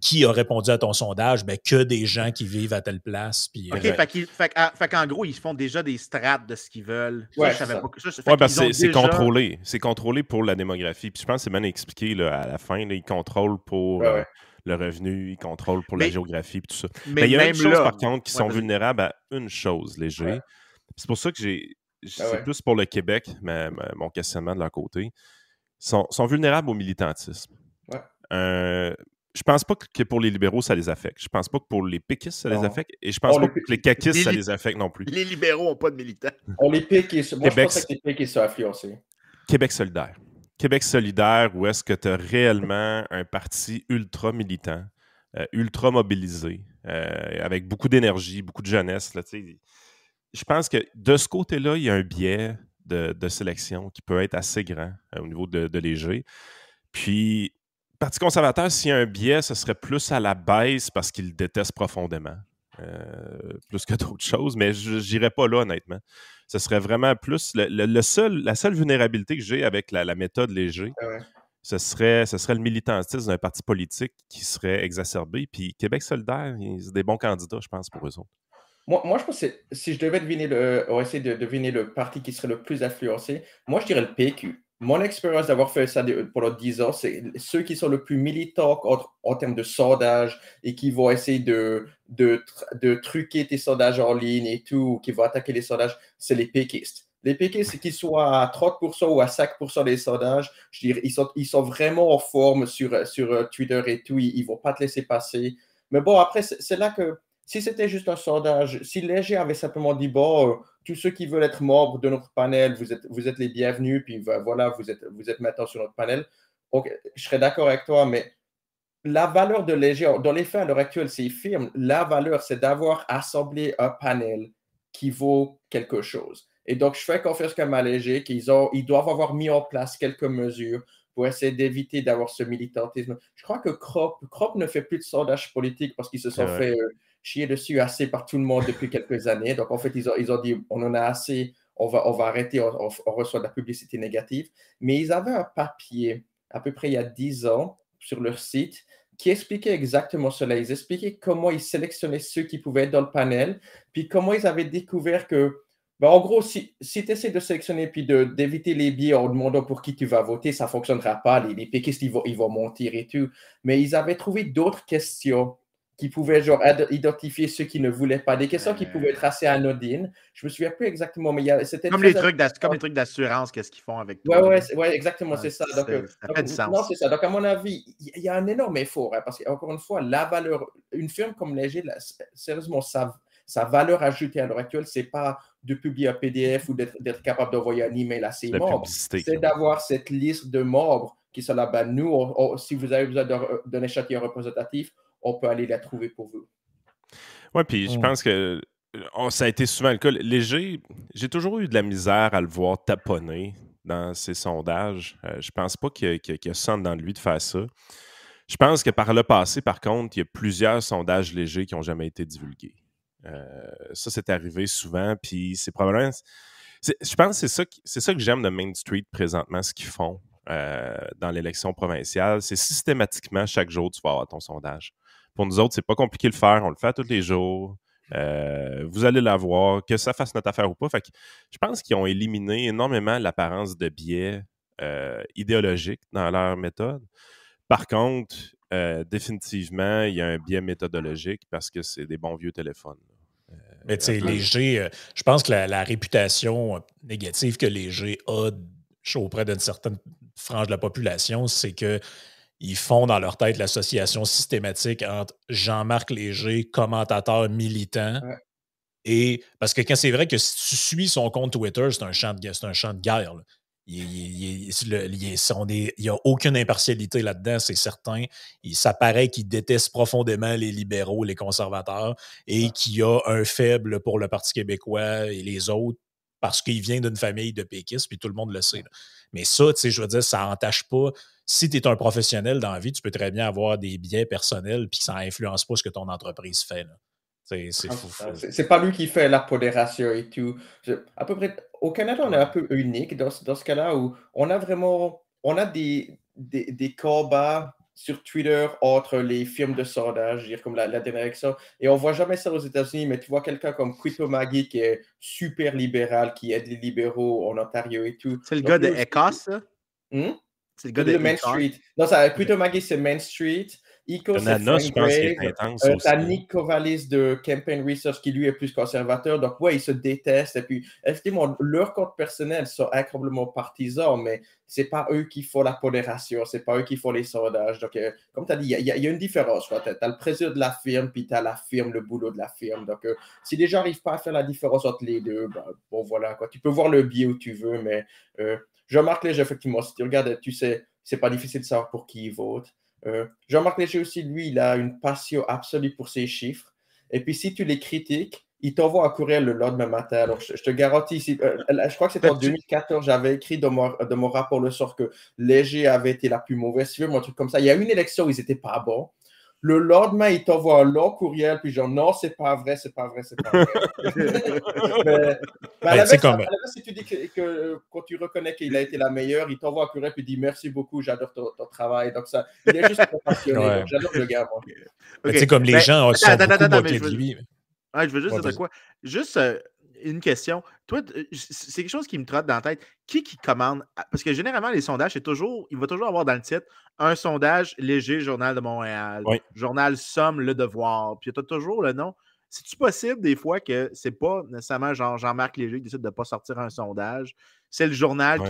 Qui a répondu à ton sondage? Ben, que des gens qui vivent à telle place. Puis, OK, euh, fait, qu'il- fait qu'en- fait qu'en gros, ils font déjà des strates de ce qu'ils veulent. Ouais, c'est ça. c'est- c'est déjà- contrôlé. C'est contrôlé pour la démographie. Puis je pense que c'est bien expliqué là, à la fin. là, ils contrôlent pour Ouais, euh, le revenu, ils contrôlent pour Mais- la géographie, puis tout ça. Mais, Mais il y a même une chose, là, par contre, qui Ouais, sont vulnérables à une chose, léger. Ouais. C'est pour ça que j'ai. C'est Ah ouais. plus pour le Québec, ma- ma- mon questionnement de leur côté. Ils sont, sont vulnérables au militantisme. Ouais. Euh, je pense pas que pour les libéraux, ça les affecte. Je pense pas que pour les péquistes, ça les affecte. Et je pense pas les- que les caquistes, les ça les affecte non plus. Les libéraux n'ont pas de militants. On les pique et moi, Québec, je pense que les piques sont influencés. Québec solidaire. Québec solidaire, où est-ce que tu as réellement un parti ultra militant, euh, ultra mobilisé, euh, avec beaucoup d'énergie, beaucoup de jeunesse. Là, je pense que de ce côté-là, il y a un biais de, de sélection qui peut être assez grand euh, au niveau de, de léger. Puis, Parti conservateur, s'il y a un biais, ce serait plus à la baisse parce qu'il le déteste profondément. euh, plus que d'autres choses, mais je n'irais pas là, honnêtement. Ce serait vraiment plus. Le, le- le seul, la seule vulnérabilité que j'ai avec la, la méthode léger, Ah ouais. ce serait, ce serait le militantisme d'un parti politique qui serait exacerbé. Puis Québec solidaire, ils- c'est des bons candidats, je pense, pour eux autres. Moi, moi, je pense que si je devais deviner le, ou essayer de deviner le parti qui serait le plus influencé, moi, je dirais le PQ. Mon expérience d'avoir fait ça pendant 10 ans, c'est ceux qui sont le plus militants en, termes de sondage et qui vont essayer de, de, de truquer tes sondages en ligne et tout, qui vont attaquer les sondages, c'est les péquistes. Les péquistes, qu'ils soient à 30% ou à 5% des sondages, je dirais, ils sont, ils sont vraiment en forme sur, sur euh, Twitter et tout, ils ne vont pas te laisser passer. Mais bon, après, c'est là que si c'était juste un sondage, si Léger avait simplement dit, bon, euh, tous ceux qui veulent être membres de notre panel, vous êtes, vous êtes les bienvenus, puis voilà, vous êtes, vous êtes maintenant sur notre panel, ok, je serais d'accord avec toi, mais la valeur de Léger, dans les faits à l'heure actuelle, c'est firme, la valeur, c'est d'avoir assemblé un panel qui vaut quelque chose. Et donc, je fais confiance comme à Léger qu'ils ont, ils doivent avoir mis en place quelques mesures pour essayer d'éviter d'avoir ce militantisme. Je crois que Crop, Crop ne fait plus de sondage politique parce qu'ils se sont fait euh, chier dessus assez par tout le monde depuis quelques années. Donc, en fait, ils ont, ils ont dit on en a assez, on va, on va arrêter, on, reçoit de la publicité négative. Mais ils avaient un papier, à peu près il y a 10 ans, sur leur site, qui expliquait exactement cela. Ils expliquaient comment ils sélectionnaient ceux qui pouvaient être dans le panel, puis comment ils avaient découvert que, ben, en gros, si, si tu essaies de sélectionner puis d'éviter les biais en demandant pour qui tu vas voter, ça ne fonctionnera pas. Les, les péquistes, ils vont, ils vont mentir et tout. Mais ils avaient trouvé d'autres questions qui pouvaient genre identifier ceux qui ne voulaient pas, des questions qui pouvaient être assez anodines. Je me souviens plus exactement, mais c'était Comme les trucs comme les trucs d'assurance, qu'est-ce qu'ils font avec Ouais, toi. ouais, là? c'est- ouais, exactement, Ouais, c'est ça. Donc, euh, ça donc, fait du sens. Non, c'est ça. Donc, à mon avis, il y, a un énorme effort, hein, parce qu'encore une fois, la valeur, une firme comme Léger, là, sérieusement, sa, sa valeur ajoutée à l'heure actuelle, c'est pas de publier un PDF ou d'être capable d'envoyer un email à ses membres. C'est d'avoir cette liste de membres qui sont là. Ben, nous, on- on- si vous avez besoin d'un échantillon représentatif, on peut aller la trouver pour vous. Oui, puis je Mm. pense que euh, oh, ça a été souvent le cas. Léger, j'ai toujours eu de la misère à le voir taponner dans ses sondages. Euh, je pense pas qu'il y y a- ça dans lui de faire ça. Je pense que par le passé, par contre, il y a plusieurs sondages légers qui n'ont jamais été divulgués. Euh, ça, c'est arrivé souvent, puis c'est probablement. Je pense que c'est ça, qui- c'est ça que j'aime de Main Street présentement, ce qu'ils font euh, dans l'élection provinciale. C'est systématiquement, chaque jour, tu vas avoir ton sondage. Pour nous autres, c'est pas compliqué de le faire. On le fait tous les jours. Euh, vous allez l'avoir, que ça fasse notre affaire ou pas. Fait que je pense qu'ils ont éliminé énormément l'apparence de biais euh, idéologiques dans leur méthode. Par contre, euh, définitivement, il y a un biais méthodologique parce que c'est des bons vieux téléphones. Euh, Mais tu sais, Léger, je pense que la, réputation négative que Léger a auprès d'une certaine frange de la population, c'est que ils font dans leur tête l'association systématique entre Jean-Marc Léger, commentateur militant, et parce que quand c'est vrai que si tu suis son compte Twitter, c'est un champ de, un champ de guerre. Il n'y a aucune impartialité là-dedans, c'est certain. Il, ça paraît qu'il déteste profondément les libéraux, les conservateurs, et qu'il a un faible pour le Parti québécois et les autres parce qu'il vient d'une famille de péquistes, puis tout le monde le sait. Mais ça, tu sais, je veux dire, ça n'entache pas. Si tu es un professionnel dans la vie, tu peux très bien avoir des biais personnels, puis ça n'influence pas ce que ton entreprise fait. C'est pas lui qui fait la pondération et tout. à peu près, au Canada, on est un peu unique dans, dans ce cas-là où on a vraiment on a des, des, des combats sur Twitter entre les firmes de sondage, dire comme la, la direction. Et on voit jamais ça aux États-Unis, mais tu vois quelqu'un comme Quito Maggie qui est super libéral, qui aide les libéraux en Ontario et tout. C'est le gars de Écosse, ça? Hmm? C'est le gars de, Main Street. Non, ça, Quito Maggie, c'est Main Street. Ico, c'est Frank Grave. Euh, Nick Kovalis de Campaign Research qui lui est plus conservateur. Donc, ouais, ils se détestent. Et puis, effectivement, leur compte personnel sont incroyablement partisans, mais c'est pas eux qui font la pondération, c'est pas eux qui font les sondages. Donc, euh, comme tu as dit, il y, a une différence. Tu as, le président de la firme, puis tu as la firme, le boulot de la firme. Donc, euh, si les gens n'arrivent pas à faire la différence entre les deux, ben, bon, voilà. Quoi. Tu peux voir le biais où tu veux, mais je remarque les effectivement, si tu regardes, tu sais, c'est pas difficile de savoir pour qui ils votent. Euh, Jean-Marc Léger aussi, lui, il a une passion absolue pour ses chiffres. Et puis, si tu les critiques, il t'envoie un courriel le lendemain matin. Alors, je, te garantis, euh, je crois que c'était en 2014, j'avais écrit dans mon, mon, rapport le sort que Léger avait été la plus mauvaise firme, un truc comme ça. Il y a une élection où ils n'étaient pas bons. Le lendemain, il t'envoie un long courriel, puis genre, non, c'est pas vrai, c'est pas vrai, c'est pas vrai. mais, ben, si tu dis que, quand tu reconnais qu'il a été la meilleure, il t'envoie un courriel, puis il dit merci beaucoup, j'adore ton, travail. Donc, ça, il est juste passionné. J'adore le gars, moi. C'est comme les ben, gens sont attends, beaucoup attends, de lui. je veux juste dire quoi. Juste, euh, une question. Toi, c'est quelque chose qui me trotte dans la tête. Qui qui commande? Parce que généralement, les sondages, c'est toujours, il va toujours avoir dans le titre un sondage léger, Journal de Montréal, Journal Somme, Le Devoir. Puis tu as toujours le nom. C'est-tu possible des fois que c'est pas nécessairement Jean-Marc Léger qui décide de ne pas sortir un sondage? C'est le journal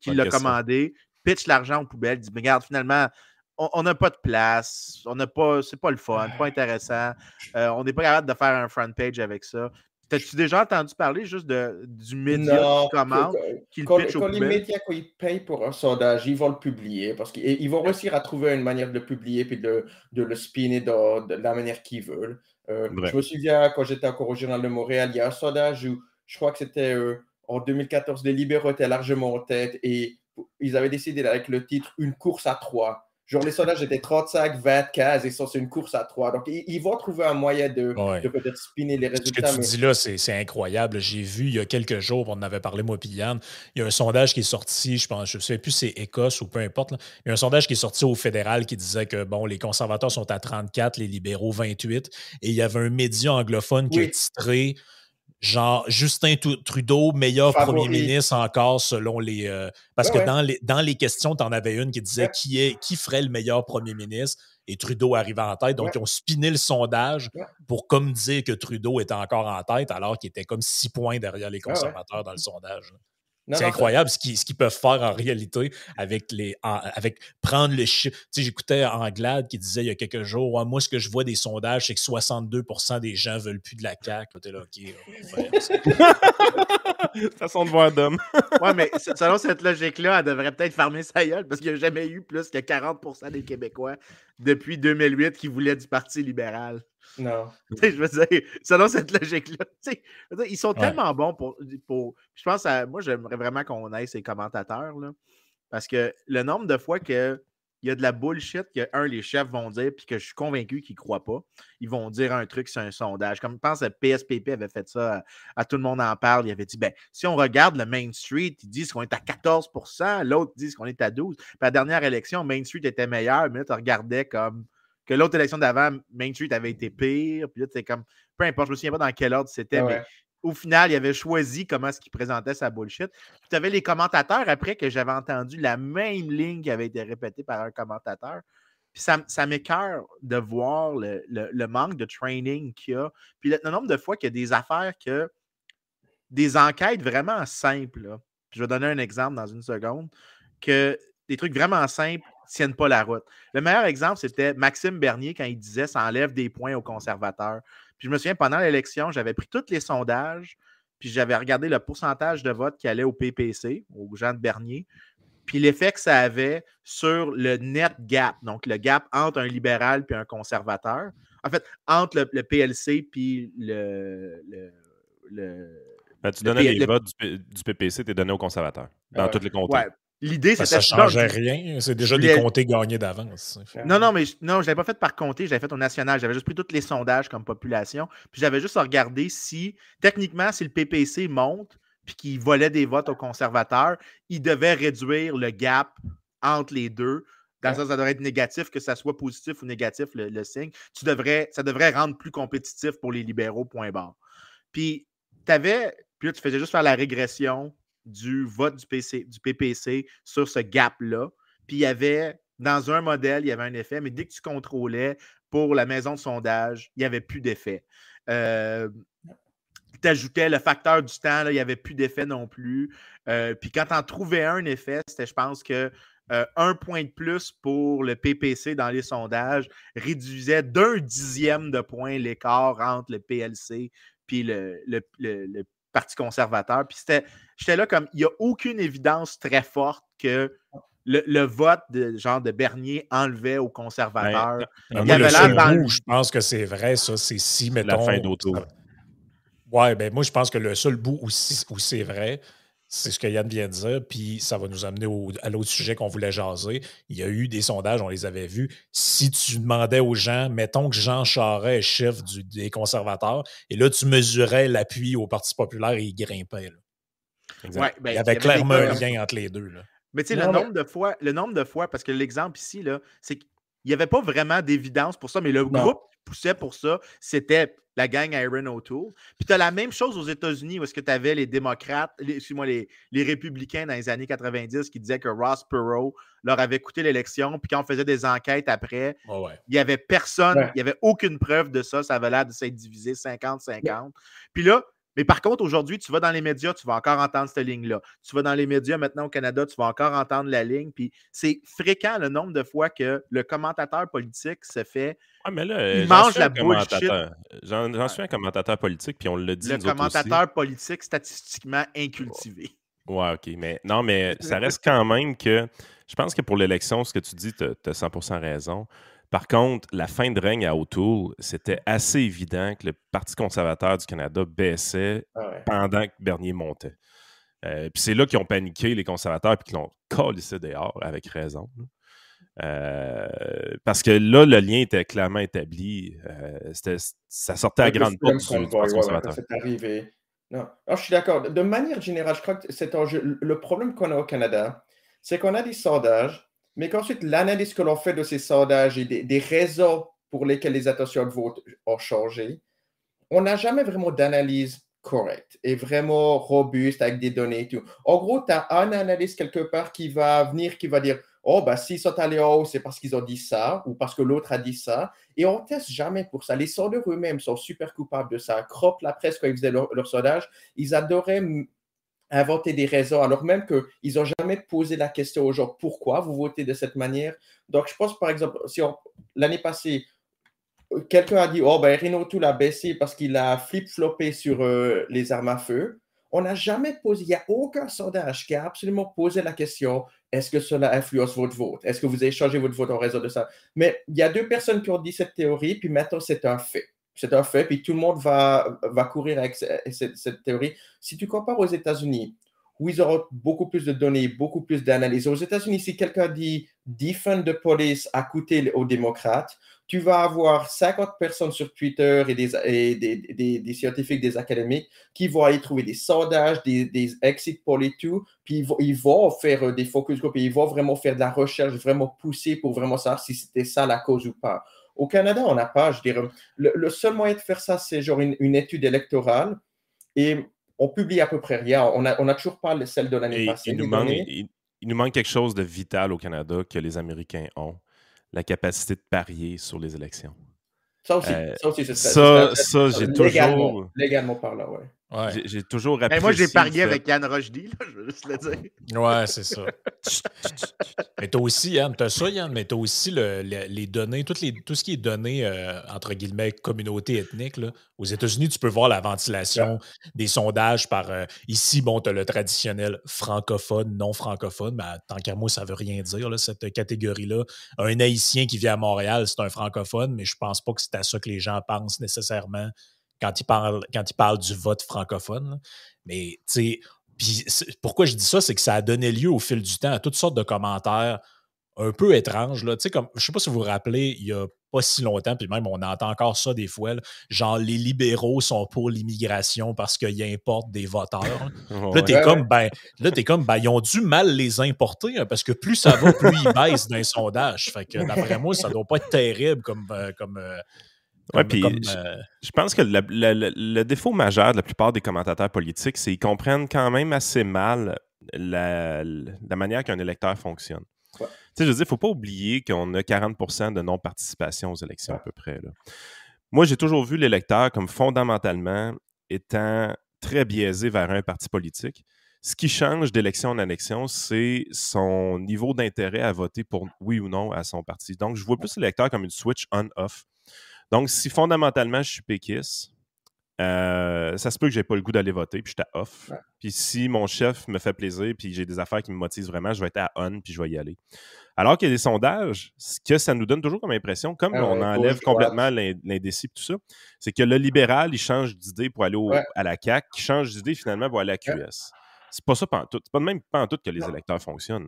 qui, l'a commandé, pitch l'argent aux poubelles, dit Regarde, finalement, on n'a pas de place, on n'a pas, c'est pas le fun, pas intéressant, euh, on n'est pas capable de faire un front page avec ça. T'as-tu déjà entendu parler juste de, du média qui commande, qui quand, quand les médias, quand ils payent pour un sondage, ils vont le publier parce qu'ils vont réussir à trouver une manière de le publier puis de, de le spinner de, la manière qu'ils veulent. Euh, je me souviens, quand j'étais encore au Journal de Montréal, il y a un sondage où je crois que c'était euh, en 2014, les libéraux étaient largement en tête et ils avaient décidé avec le titre Une course à trois. Genre, les sondages étaient 35, 20 cases et ça, c'est une course à trois. Donc, ils, vont trouver un moyen de, peut-être spinner les résultats. Ce que tu dis là, c'est incroyable. J'ai vu il y a quelques jours, on en avait parlé, moi Yann, il y a un sondage qui est sorti, je pense, je ne sais plus si c'est Écosse ou peu importe. Il y a un sondage qui est sorti au fédéral qui disait que, bon, les conservateurs sont à 34, les libéraux 28. Et il y avait un média anglophone qui a titré genre Justin Trudeau, meilleur premier ministre encore selon les. Euh, parce que Dans, les, dans les questions, tu en avais une qui disait qui, est, qui ferait le meilleur premier ministre et Trudeau arrivait en tête. Donc, ils ont spiné le sondage pour comme dire que Trudeau était encore en tête alors qu'il était comme six points derrière les conservateurs dans le sondage. C'est incroyable ce qu'ils peuvent faire en réalité avec les avec prendre le chiffre. Tu sais, j'écoutais Anglade qui disait il y a quelques jours Moi, ce que je vois des sondages, c'est que 62% des gens veulent plus de la CAQ. T'es là, OK. Façon de voir d'homme. ouais, mais selon cette logique-là, elle devrait peut-être fermer sa gueule parce qu'il n'y a jamais eu plus que 40% des Québécois depuis 2008 qui voulaient du Parti libéral. Non. je veux dire, selon cette logique-là, ils sont tellement bons pour, pour. Je pense à. Moi, j'aimerais vraiment qu'on aille ces commentateurs. Là, parce que le nombre de fois que il y a de la bullshit que, un, les chefs vont dire, puis que je suis convaincu qu'ils ne croient pas. Ils vont dire un truc sur un sondage. Comme je pense que PSPP avait fait ça, à, tout le monde en parle. Il avait dit, ben, si on regarde le Main Street, ils disent qu'on est à 14% l'autre dit qu'on est à 12 Puis la dernière élection, Main Street était meilleur, mais là, tu regardais comme que l'autre élection d'avant, Main Street avait été pire. Puis là, c'est comme, peu importe, je me souviens pas dans quel ordre c'était, mais au final, il avait choisi comment est-ce qu'il présentait sa bullshit. Puis tu avais les commentateurs après que j'avais entendu la même ligne qui avait été répétée par un commentateur. Puis ça, ça m'écœure de voir le, manque de training qu'il y a. Puis le, nombre de fois qu'il y a des affaires que. Des enquêtes vraiment simples. je vais donner un exemple dans une seconde. Que des trucs vraiment simples tiennent pas la route. Le meilleur exemple, c'était Maxime Bernier quand il disait ça enlève des points aux conservateurs. Puis je me souviens, pendant l'élection, j'avais pris tous les sondages, puis j'avais regardé le pourcentage de vote qui allait au PPC, aux gens de Bernier, puis l'effet que ça avait sur le net gap, donc le gap entre un libéral et un conservateur. En fait, entre le, PLC puis le. Ben, tu donnais les votes du, PPC, tu es donné aux conservateurs dans toutes les comtés. L'idée, c'était. Ça ne changeait rien. C'est déjà des comtés gagnés d'avance. Non, non, mais non, je ne l'avais pas fait par comté, j'avais fait au national. J'avais juste pris tous les sondages comme population. Puis j'avais juste regardé si, techniquement, si le PPC monte, puis qu'il volait des votes aux conservateurs, il devait réduire le gap entre les deux. Dans ça, ça devrait être négatif, que ça soit positif ou négatif, le, signe. Tu devrais, ça devrait rendre plus compétitif pour les libéraux, point barre. Puis, tu avais, puis là, tu faisais juste faire la régression du vote du, PC, du PPC sur ce gap-là. Puis il y avait, dans un modèle, il y avait un effet, mais dès que tu contrôlais pour la maison de sondage, il n'y avait plus d'effet. Euh, tu ajoutais le facteur du temps, il n'y avait plus d'effet non plus. Euh, puis quand tu en trouvais un effet, c'était, je pense que euh, un point de plus pour le PPC dans les sondages réduisait d'un dixième de point l'écart entre le PLC puis le, le, le, Parti conservateur. Puis j'étais là comme, il n'y a aucune évidence très forte que le, vote de genre de Bernier enlevait aux conservateurs. Ben, il y avait là Je pense que c'est vrai, ça. C'est si, mettons. La fin d'auto. Ouais, ben moi, je pense que le seul bout où, où c'est vrai, c'est ce que Yann vient de dire, puis ça va nous amener à l'autre sujet qu'on voulait jaser. Il y a eu des sondages, on les avait vus. Si tu demandais aux gens, mettons que Jean Charest est chef des conservateurs, et là, tu mesurais l'appui au Parti populaire et il grimpait. Ben, il y avait clairement un lien entre les deux. Là. Mais tu sais, le, nombre de fois, le nombre de fois, parce que l'exemple ici, c'est qu'il n'y avait pas vraiment d'évidence pour ça, mais le groupe poussait pour ça, c'était la gang Iron O'Toole. Puis tu as la même chose aux États-Unis où est-ce que tu avais les démocrates, les, moi les, les, républicains dans les années 90 qui disaient que Ross Perot leur avait coûté l'élection. Puis quand on faisait des enquêtes après, il n'y avait personne, il n'y avait aucune preuve de ça. Ça avait l'air de s'être divisé 50-50. Puis là, mais par contre, aujourd'hui, tu vas dans les médias, tu vas encore entendre cette ligne-là. Tu vas dans les médias maintenant au Canada, tu vas encore entendre la ligne. Puis c'est fréquent le nombre de fois que le commentateur politique se fait. Ah, mais là, il mange la bullshit. J'en suis un commentateur politique, puis on le dit. Le commentateur politique statistiquement incultivé. Ouais, OK. Mais non, mais ça reste quand même que. Je pense que pour l'élection, ce que tu dis, tu as 100% raison. Par contre, la fin de règne à O'Toole, c'était assez évident que le Parti conservateur du Canada baissait ah pendant que Bernier montait. Euh, puis c'est là qu'ils ont paniqué, les conservateurs, puis qu'ils l'ont collé dehors, avec raison. Euh, parce que là, le lien était clairement établi. Euh, ça sortait à grande porte du, Parti conservateur. c'est arrivé. Non. je suis d'accord. De manière générale, je crois que le problème qu'on a au Canada, c'est qu'on a des sondages mais qu'ensuite, l'analyse que l'on fait de ces sondages et des, raisons pour lesquelles les attentions de vote ont changé, on n'a jamais vraiment d'analyse correcte et vraiment robuste avec des données et tout. En gros, tu as un analyste quelque part qui va venir, qui va dire Oh, bah, s'ils sont allés en haut, c'est parce qu'ils ont dit ça ou parce que l'autre a dit ça. Et on teste jamais pour ça. Les sondeurs eux-mêmes sont super coupables de ça. Crop, la presse, quand ils faisaient leur, leur sondage, ils adoraient inventer des raisons, alors même qu'ils n'ont jamais posé la question aux gens pourquoi vous votez de cette manière? Donc, je pense, par exemple, si l'année passée, quelqu'un a dit Oh, ben Renault tout l'a baissé parce qu'il a flip-floppé sur euh, les armes à feu. On n'a jamais posé, il n'y a aucun sondage qui a absolument posé la question est-ce que cela influence votre vote? Est-ce que vous avez changé votre vote en raison de ça? Mais il y a deux personnes qui ont dit cette théorie, puis maintenant c'est un fait c'est un fait, puis tout le monde va, va courir avec cette, théorie. Si tu compares aux États-Unis, où ils auront beaucoup plus de données, beaucoup plus d'analyses. Aux États-Unis, si quelqu'un dit defund the police a coûté aux démocrates, tu vas avoir 50 personnes sur Twitter et des, et des, des, scientifiques, des académiques qui vont aller trouver des sondages, des, des exit polls et tout, puis ils vont, ils vont faire euh, des focus group et ils vont vraiment faire de la recherche, vraiment pousser pour vraiment savoir si c'était ça la cause ou pas. Au Canada, on n'a pas, je dirais, le, seul moyen de faire ça, c'est genre une, étude électorale et on publie à peu près rien. On n'a on a toujours pas celle de l'année passée. Il nous, manque, il, nous, manque, quelque chose de vital au Canada que les Américains ont. la capacité de parier sur les élections. Ça aussi, ça, aussi ça, ça j'ai toujours. Légalement parlant, ouais. J'ai toujours apprécié. moi, j'ai parié avec Yann Rochdy, là, je veux juste le dire. Ouais, c'est ça. mais t'as aussi, Yann, t'as ça, Yann, mais t'as aussi le, les données, toutes les, tout ce qui est donné, euh, entre guillemets, communauté ethnique. Là. Aux États-Unis, tu peux voir la ventilation des sondages par. Euh, ici, bon, t'as le traditionnel francophone, non francophone, mais tant qu'à moi, ça veut rien dire, là, cette catégorie-là. Un Haïtien qui vit à Montréal, c'est un francophone, mais je pense pas que c'est à ça que les gens pensent nécessairement quand il parle, quand il parle du vote francophone. Mais, tu sais, pourquoi je dis ça, c'est que ça a donné lieu au fil du temps à toutes sortes de commentaires un peu étranges. Là. Comme, je ne sais pas si vous vous rappelez, il y a pas si longtemps, puis même on entend encore ça des fois, genre les libéraux sont pour l'immigration parce qu'ils importent des voteurs. là, t'es comme, ben, là, es comme, ben, ils ont dû mal les importer, hein, parce que plus ça va, plus ils baissent dans les sondages. Fait que d'après moi, ça doit pas être terrible comme, euh, comme, euh, oui, puis euh, je, pense que le, défaut majeur de la plupart des commentateurs politiques, c'est qu'ils comprennent quand même assez mal la, manière qu'un électeur fonctionne. Tu sais, je veux dire, il ne faut pas oublier qu'on a 40% de non-participation aux élections à peu près. Moi, j'ai toujours vu l'électeur comme fondamentalement étant très biaisé vers un parti politique. Ce qui change d'élection en élection, c'est son niveau d'intérêt à voter pour oui ou non à son parti. Donc, je vois plus l'électeur comme une switch on-off. Donc, si fondamentalement je suis péquiste, euh, ça se peut que j'ai pas le goût d'aller voter, puis je suis à off. Puis si mon chef me fait plaisir, puis j'ai des affaires qui me motivent vraiment, je vais être à on, puis je vais y aller. Alors qu'il y a des sondages, ce que ça nous donne toujours comme impression, comme ah on enlève complètement l'indécis tout ça, c'est que le libéral, il change d'idée pour aller à la CAQ, qui change d'idée finalement pour aller à la QS. C'est pas ça tout. C'est pas même tout que les électeurs fonctionnent.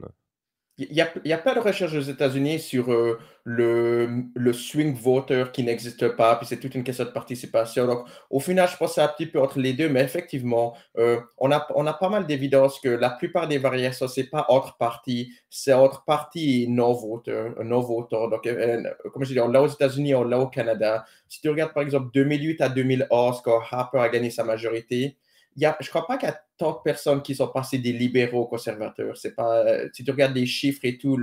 Il y, a, a, pas de recherche aux États-Unis sur euh, le, le, swing voter qui n'existe pas, puis c'est toute une question de participation. Donc, au final, je pense que c'est un petit peu entre les deux, mais effectivement, euh, on, a, on a pas mal d'évidence que la plupart des variations, c'est pas entre partis, c'est entre partis non-voteurs. Non -voteurs. Donc, euh, comme je dis, on l'a aux États-Unis, on l'a au Canada. Si tu regardes, par exemple, 2008 à 2011, quand Harper a gagné sa majorité, je ne crois pas qu'il y a tant de personnes qui sont passées des libéraux conservateurs. C'est pas, euh, si tu regardes les chiffres et tout,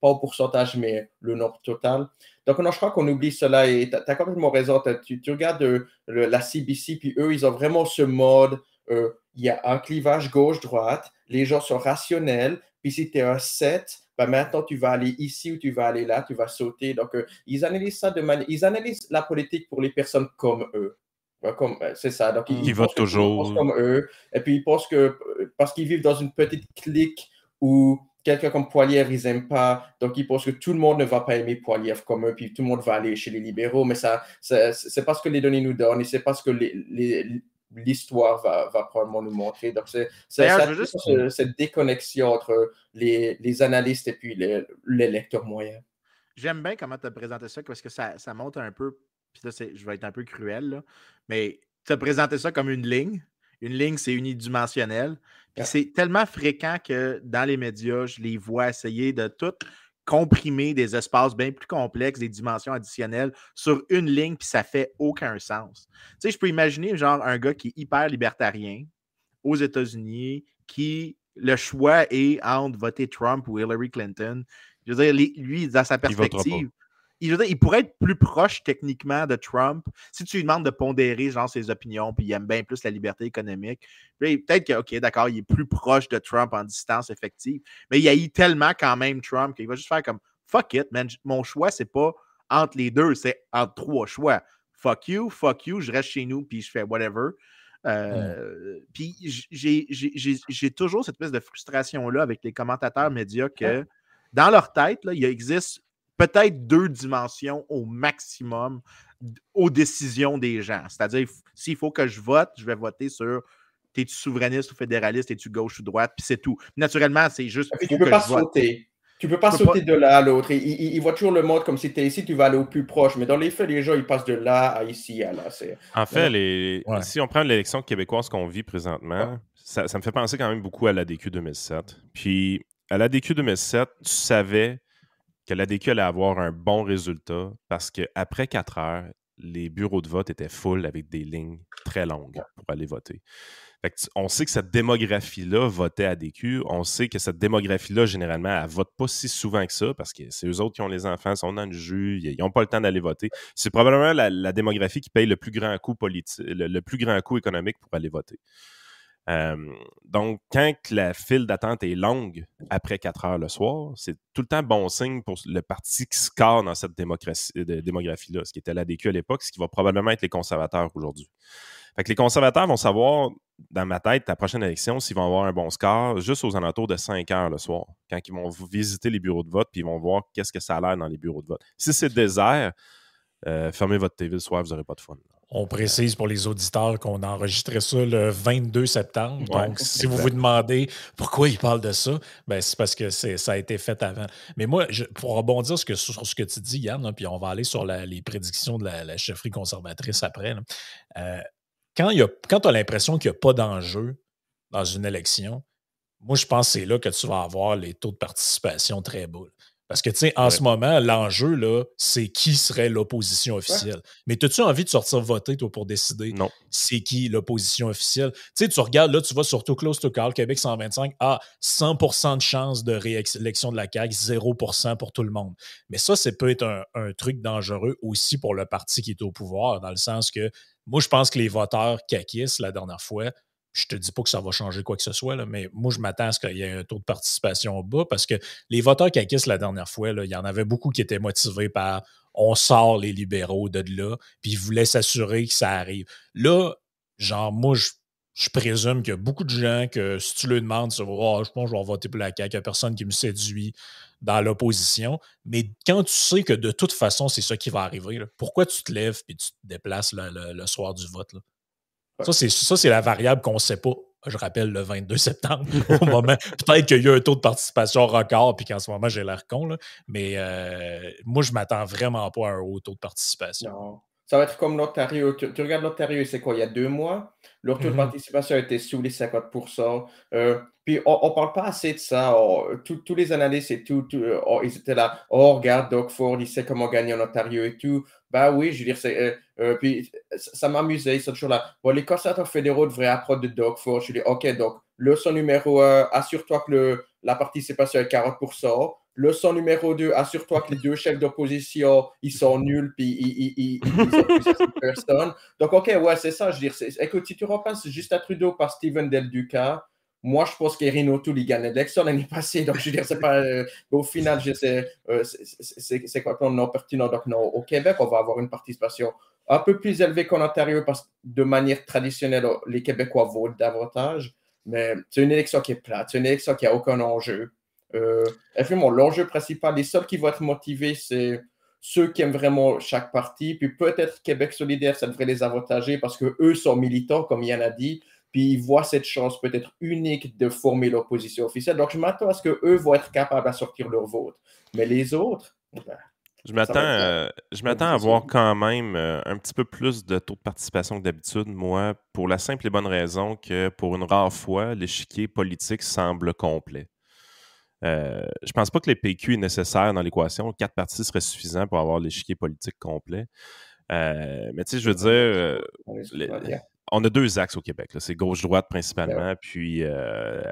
pas au pourcentage, mais le nombre total. Donc, je crois qu'on oublie cela et tu as, complètement raison. Tu, regardes euh, la CBC, puis eux, ils ont vraiment ce mode. Euh, il y a un clivage gauche-droite, les gens sont rationnels, puis si tu es un 7, ben maintenant tu vas aller ici ou tu vas aller là, tu vas sauter. Donc, ils analysent ça de manière. Ils analysent la politique pour les personnes comme eux. Euh, c'est ça. Donc, ils, votent toujours. comme eux. Et puis, ils pensent que parce qu'ils vivent dans une petite clique où quelqu'un comme Poilievre, ils n'aiment pas. Donc, ils pensent que tout le monde ne va pas aimer Poilievre comme eux, puis tout le monde va aller chez les libéraux. Mais ça, c'est pas ce que les données nous donnent et c'est pas ce que l'histoire va, va, probablement nous montrer. Donc, c'est juste... cette déconnexion entre les, les analystes et puis les, les lecteurs moyens. J'aime bien comment tu as présenté ça parce que ça, ça montre un peu puis là, je vais être un peu cruel, là, mais tu as présenté ça comme une ligne. Une ligne, c'est unidimensionnel. Puis c'est tellement fréquent que dans les médias, je les vois essayer de tout comprimer des espaces bien plus complexes, des dimensions additionnelles sur une ligne, puis ça fait aucun sens. Tu sais, je peux imaginer genre un gars qui est hyper libertarien aux États-Unis, qui le choix est entre voter Trump ou Hillary Clinton. Je veux dire, lui, dans sa perspective, il, pourrait être plus proche techniquement de Trump si tu lui demandes de pondérer genre ses opinions, puis il aime bien plus la liberté économique. Peut-être que, OK, d'accord, il est plus proche de Trump en distance effective, mais il haït tellement quand même Trump qu'il va juste faire comme fuck it, man, mon choix, c'est pas entre les deux, c'est entre trois choix. Fuck you, fuck you, je reste chez nous, puis je fais whatever. Euh, puis j'ai toujours cette espèce de frustration-là avec les commentateurs médias que dans leur tête, là, il existe peut-être deux dimensions au maximum aux décisions des gens. C'est-à-dire, s'il faut que je vote, je vais voter sur es-tu souverainiste ou fédéraliste, es-tu gauche ou droite, puis c'est tout. Naturellement, c'est juste. tu ne peux pas sauter. Tu peux pas sauter de là à l'autre. Il, voit toujours le mode comme si tu es ici, tu vas aller au plus proche. Mais dans les faits, les gens, ils passent de là à ici, à là. En fait, les... si on prend l'élection québécoise qu'on vit présentement, ça, ça, me fait penser quand même beaucoup à l'ADQ 2007. Puis, à l'ADQ 2007, tu savais que l'ADQ allait avoir un bon résultat parce qu'après quatre heures, les bureaux de vote étaient full avec des lignes très longues pour aller voter. on sait que cette démographie-là votait à DQ. On sait que cette démographie-là, généralement, elle vote pas si souvent que ça parce que c'est eux autres qui ont les enfants, sont dans le jus, ils n'ont pas le temps d'aller voter. C'est probablement la, démographie qui paye le plus grand coût politique, le, plus grand coût économique pour aller voter. Euh, donc, quand la file d'attente est longue après 4 heures le soir, c'est tout le temps bon signe pour le parti qui score dans cette démographie-là, ce qui était la DQ à l'époque, ce qui va probablement être les conservateurs aujourd'hui. Fait que les conservateurs vont savoir, dans ma tête, la prochaine élection, s'ils vont avoir un bon score juste aux alentours de 5 heures le soir, quand ils vont visiter les bureaux de vote, puis ils vont voir qu'est-ce que ça a l'air dans les bureaux de vote. Si c'est désert, euh, fermez votre TV le soir, vous n'aurez pas de fun. On précise pour les auditeurs qu'on a enregistré ça le 22 septembre. Donc, si vous vous demandez pourquoi il parle de ça, ben, c'est parce que ça a été fait avant. Mais moi, pour rebondir sur ce que tu dis, Yann, puis on va aller sur les prédictions de la, chefferie conservatrice après. Euh, quand, quand tu as l'impression qu'il n'y a pas d'enjeu dans une élection, moi, je pense que c'est là que tu vas avoir les taux de participation très bas. Parce que, tu sais, en ce moment, l'enjeu, là, c'est qui serait l'opposition officielle. Mais as-tu envie de sortir voter, toi, pour décider c'est qui l'opposition officielle? Tu sais, tu regardes, là, tu vas sur Too Close to Call, Québec 125, ah, 100% de chance de réélection de la CAQ, 0% pour tout le monde. Mais ça, c'est peut être un, un, truc dangereux aussi pour le parti qui est au pouvoir, dans le sens que moi, je pense que les voteurs caquistes, la dernière fois, je te dis pas que ça va changer quoi que ce soit, mais moi, je m'attends à ce qu'il y ait un taux de participation bas parce que les voteurs caquistes la dernière fois, il y en avait beaucoup qui étaient motivés par on sort les libéraux de là, puis ils voulaient s'assurer que ça arrive. Là, genre, moi, je, présume qu'il y a beaucoup de gens que si tu leur demandes, oh, je pense que je vais voter pour la CAQ, il n'y a personne qui me séduit dans l'opposition. Mais quand tu sais que de toute façon, c'est ça qui va arriver, pourquoi tu te lèves et tu te déplaces le, soir du vote? Ça, c'est la variable qu'on ne sait pas. Je rappelle le 22 septembre, au moment. Peut-être qu'il y a eu un taux de participation record, puis qu'en ce moment, j'ai l'air con, mais euh, moi, je m'attends vraiment pas à un haut taux de participation. Non. Ça va être comme l'Ontario. Tu, regardes l'Ontario, c'est quoi, il y a deux mois? Leur taux de mm-hmm. participation était sous les 50% euh, Puis on ne parle pas assez de ça. Oh, tous les analystes et tout, oh, ils étaient là. Oh, regarde, Doug Ford, il sait comment gagner en Ontario et tout. Ben oui, je veux dire. Euh, euh, puis ça m'amusait, ils sont toujours là. Bon, les conservateurs fédéraux devraient apprendre de Doug Ford. Je dis, OK, donc, leçon numéro 1, assure-toi que le, la participation est 40 Leçon numéro 2, assure-toi que les deux chefs d'opposition, ils sont nuls, puis ils, ils, ils, personne. Donc, OK, ouais, c'est ça. Je veux dire, écoute, si tu repasses juste à Trudeau par Steven Del Duca, moi, je pense qu'Erin O'Toole, il gagne l'élection l'année passée. Donc, je veux dire, c'est pas. Euh, au final, euh, c'est complètement non pertinent. Donc, non, au Québec, on va avoir une participation un peu plus élevée qu'en Ontario parce que de manière traditionnelle, les Québécois votent davantage. Mais c'est une élection qui est plate. C'est une élection qui n'a aucun enjeu. Euh, effectivement, l'enjeu principal, les seuls qui vont être motivés, c'est ceux qui aiment vraiment chaque parti. Puis peut-être Québec solidaire, ça devrait les avantager parce qu'eux sont militants, comme Yann a dit. Puis ils voient cette chance peut-être unique de former l'opposition officielle. Donc je m'attends à ce qu'eux vont être capables à sortir leur vote. Mais les autres, ben, je m'attends, euh, je m'attends à voir quand même euh, un petit peu plus de taux de participation que d'habitude, moi, pour la simple et bonne raison que pour une rare fois, l'échiquier politique semble complet. Euh, je pense pas que les PQ est nécessaire dans l'équation. Quatre partis seraient suffisants pour avoir l'échiquier politique complet. Euh, mais tu sais, je veux dire, on a deux axes au Québec. C'est gauche-droite principalement, puis euh,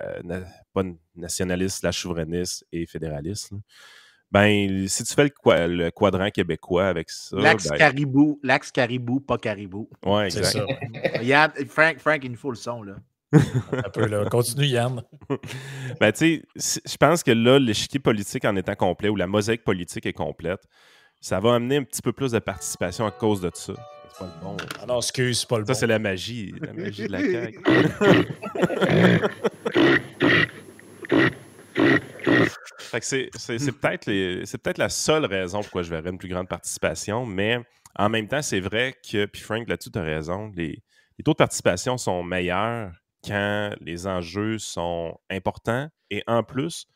pas nationaliste, la souverainiste et fédéraliste. Ben, si tu fais le, quadrant québécois avec ça. L'axe ben caribou, l'axe caribou, pas caribou. Ouais, exact. Frank, Frank, il nous faut le son, là. Un peu, là. Continue, Yann. ben, tu sais, je pense que là, l'échiquier politique en étant complet ou la mosaïque politique est complète, ça va amener un petit peu plus de participation à cause de ça. C'est pas le bon. Ah non, excuse, c'est pas le ça, bon. Ça, c'est la magie. La magie de la CAQ. c'est, peut-être peut la seule raison pourquoi je verrais une plus grande participation, mais en même temps, c'est vrai que, puis Frank, là-dessus, tu as raison, les, les taux de participation sont meilleurs quand les enjeux sont importants et en plus,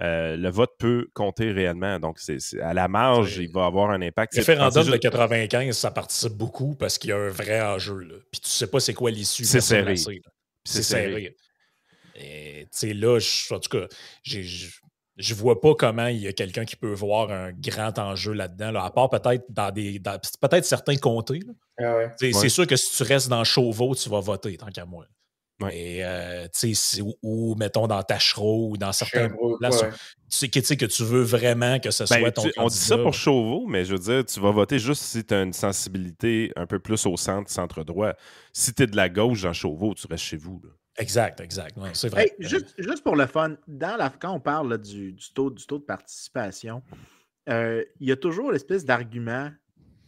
euh, le vote peut compter réellement. Donc, c'est, à la marge, il va avoir un impact. Le référendum de 95, ça participe beaucoup parce qu'il y a un vrai enjeu. Là. Puis tu sais pas c'est quoi l'issue. C'est serré. C'est serré. Et tu sais, là, en tout cas, j'ai, je vois pas comment il y a quelqu'un qui peut voir un grand enjeu là-dedans, à part peut-être dans des. peut-être certains comtés. Ah c'est sûr que si tu restes dans Chauveau, tu vas voter, tant qu'à moi. Euh, ou, mettons dans Tachereau ou dans certains places. Tu sais que, tu veux vraiment que ce ben, soit ton On dit ça pour Chauveau, mais je veux dire, tu vas voter juste si tu as une sensibilité un peu plus au centre, centre-droit. Si tu es de la gauche dans Chauveau, tu restes chez vous. Exact, exact. c'est vrai. juste, pour le fun, dans la, quand on parle du, taux, du taux de participation, euh, il y a toujours l'espèce d'argument,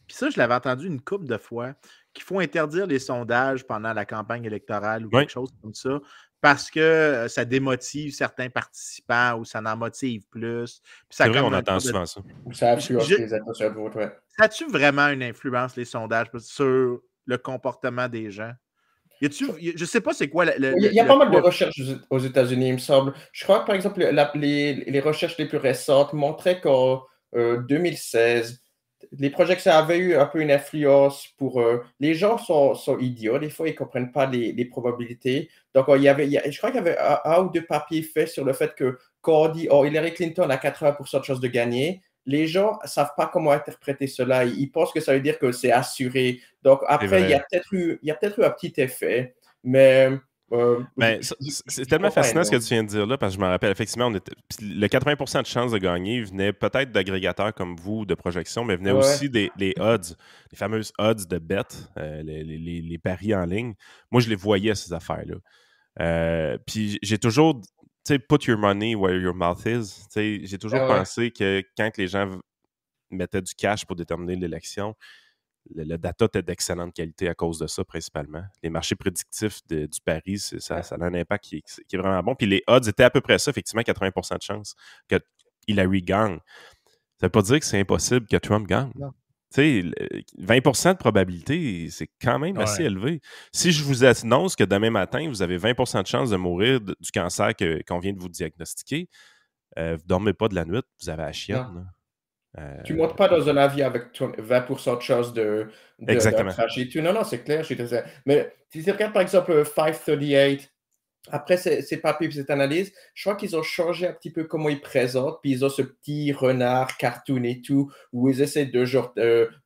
puis ça, je l'avais entendu une couple de fois, qu'il faut interdire les sondages pendant la campagne électorale ou quelque chose comme ça, parce que ça démotive certains participants ou ça en motive plus. C'est vrai, on entend souvent ça. ça influence les intentions de vote, Ça a-tu vraiment une influence, les sondages, sur le comportement des gens? Y je ne sais pas c'est quoi. il y a pas mal de recherches aux États-Unis, il me semble. Je crois que, par exemple, les, recherches les plus récentes montraient qu'en 2016, euh, les projections avaient eu un peu une influence pour eux. Les gens sont, idiots, des fois, ils ne comprennent pas les, probabilités. Donc, il y avait, je crois qu'il y avait un, ou deux papiers faits sur le fait que quand on dit oh, Hillary Clinton a 80% de chances de gagner, les gens ne savent pas comment interpréter cela. Ils pensent que ça veut dire que c'est assuré. Donc, après, il y a peut-être eu, peut eu un petit effet. Mais euh, ben, c'est tellement fascinant ce que tu viens de dire là, parce que je me rappelle, effectivement, on était, le 80% de chances de gagner venait peut-être d'agrégateurs comme vous, de projections, mais venait aussi des les odds, les fameuses odds de bet, euh, les, paris en ligne. Moi, je les voyais, ces affaires-là. Euh, puis j'ai toujours, tu sais, put your money where your mouth is. J'ai toujours ah pensé que quand les gens mettaient du cash pour déterminer l'élection, le, data était d'excellente qualité à cause de ça, principalement. Les marchés prédictifs du Paris, ça, ça, a un impact qui, est vraiment bon. Puis les odds étaient à peu près ça, effectivement, 80% de chance que Hillary gagne. Ça ne veut pas dire que c'est impossible que Trump gagne. Tu sais, 20% de probabilité, c'est quand même assez élevé. Si je vous annonce que demain matin, vous avez 20% de chance de mourir du cancer qu'on vient de vous diagnostiquer, euh, vous ne dormez pas de la nuit, vous avez la chienne. Tu ne montes pas dans un avion avec 20% de chance de, de Exactement. Non, non, c'est clair. Mais si tu regardes par exemple 538, après ces, papiers et cette analyse, je crois qu'ils ont changé un petit peu comment ils présentent, puis ils ont ce petit renard cartoon et tout, où ils essaient de genre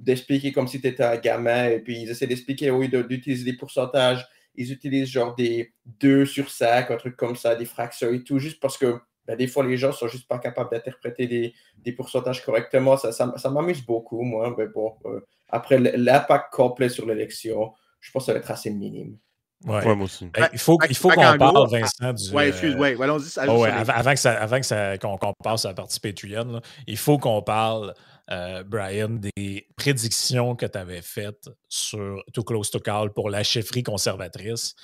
d'expliquer comme si tu étais un gamin, et puis ils essaient d'expliquer, oui, d'utiliser des pourcentages, ils utilisent genre des 2 sur 5, un truc comme ça, des fractions et tout, juste parce que ben, des fois, les gens sont juste pas capables d'interpréter des, pourcentages correctement. Ça, ça, m'amuse beaucoup, moi. Mais bon, euh, après, l'impact complet sur l'élection, je pense que ça va être assez minime. Ouais. moi aussi. Ben, il faut, il faut qu'on parle, Vincent, du. Oui, excuse, moi euh, allons-y. Oh, avant, que ça, avant que qu'on, passe à la partie Patreon, il faut qu'on parle, euh, Brian, des prédictions que tu avais faites sur Too Close to Call pour la chefferie conservatrice.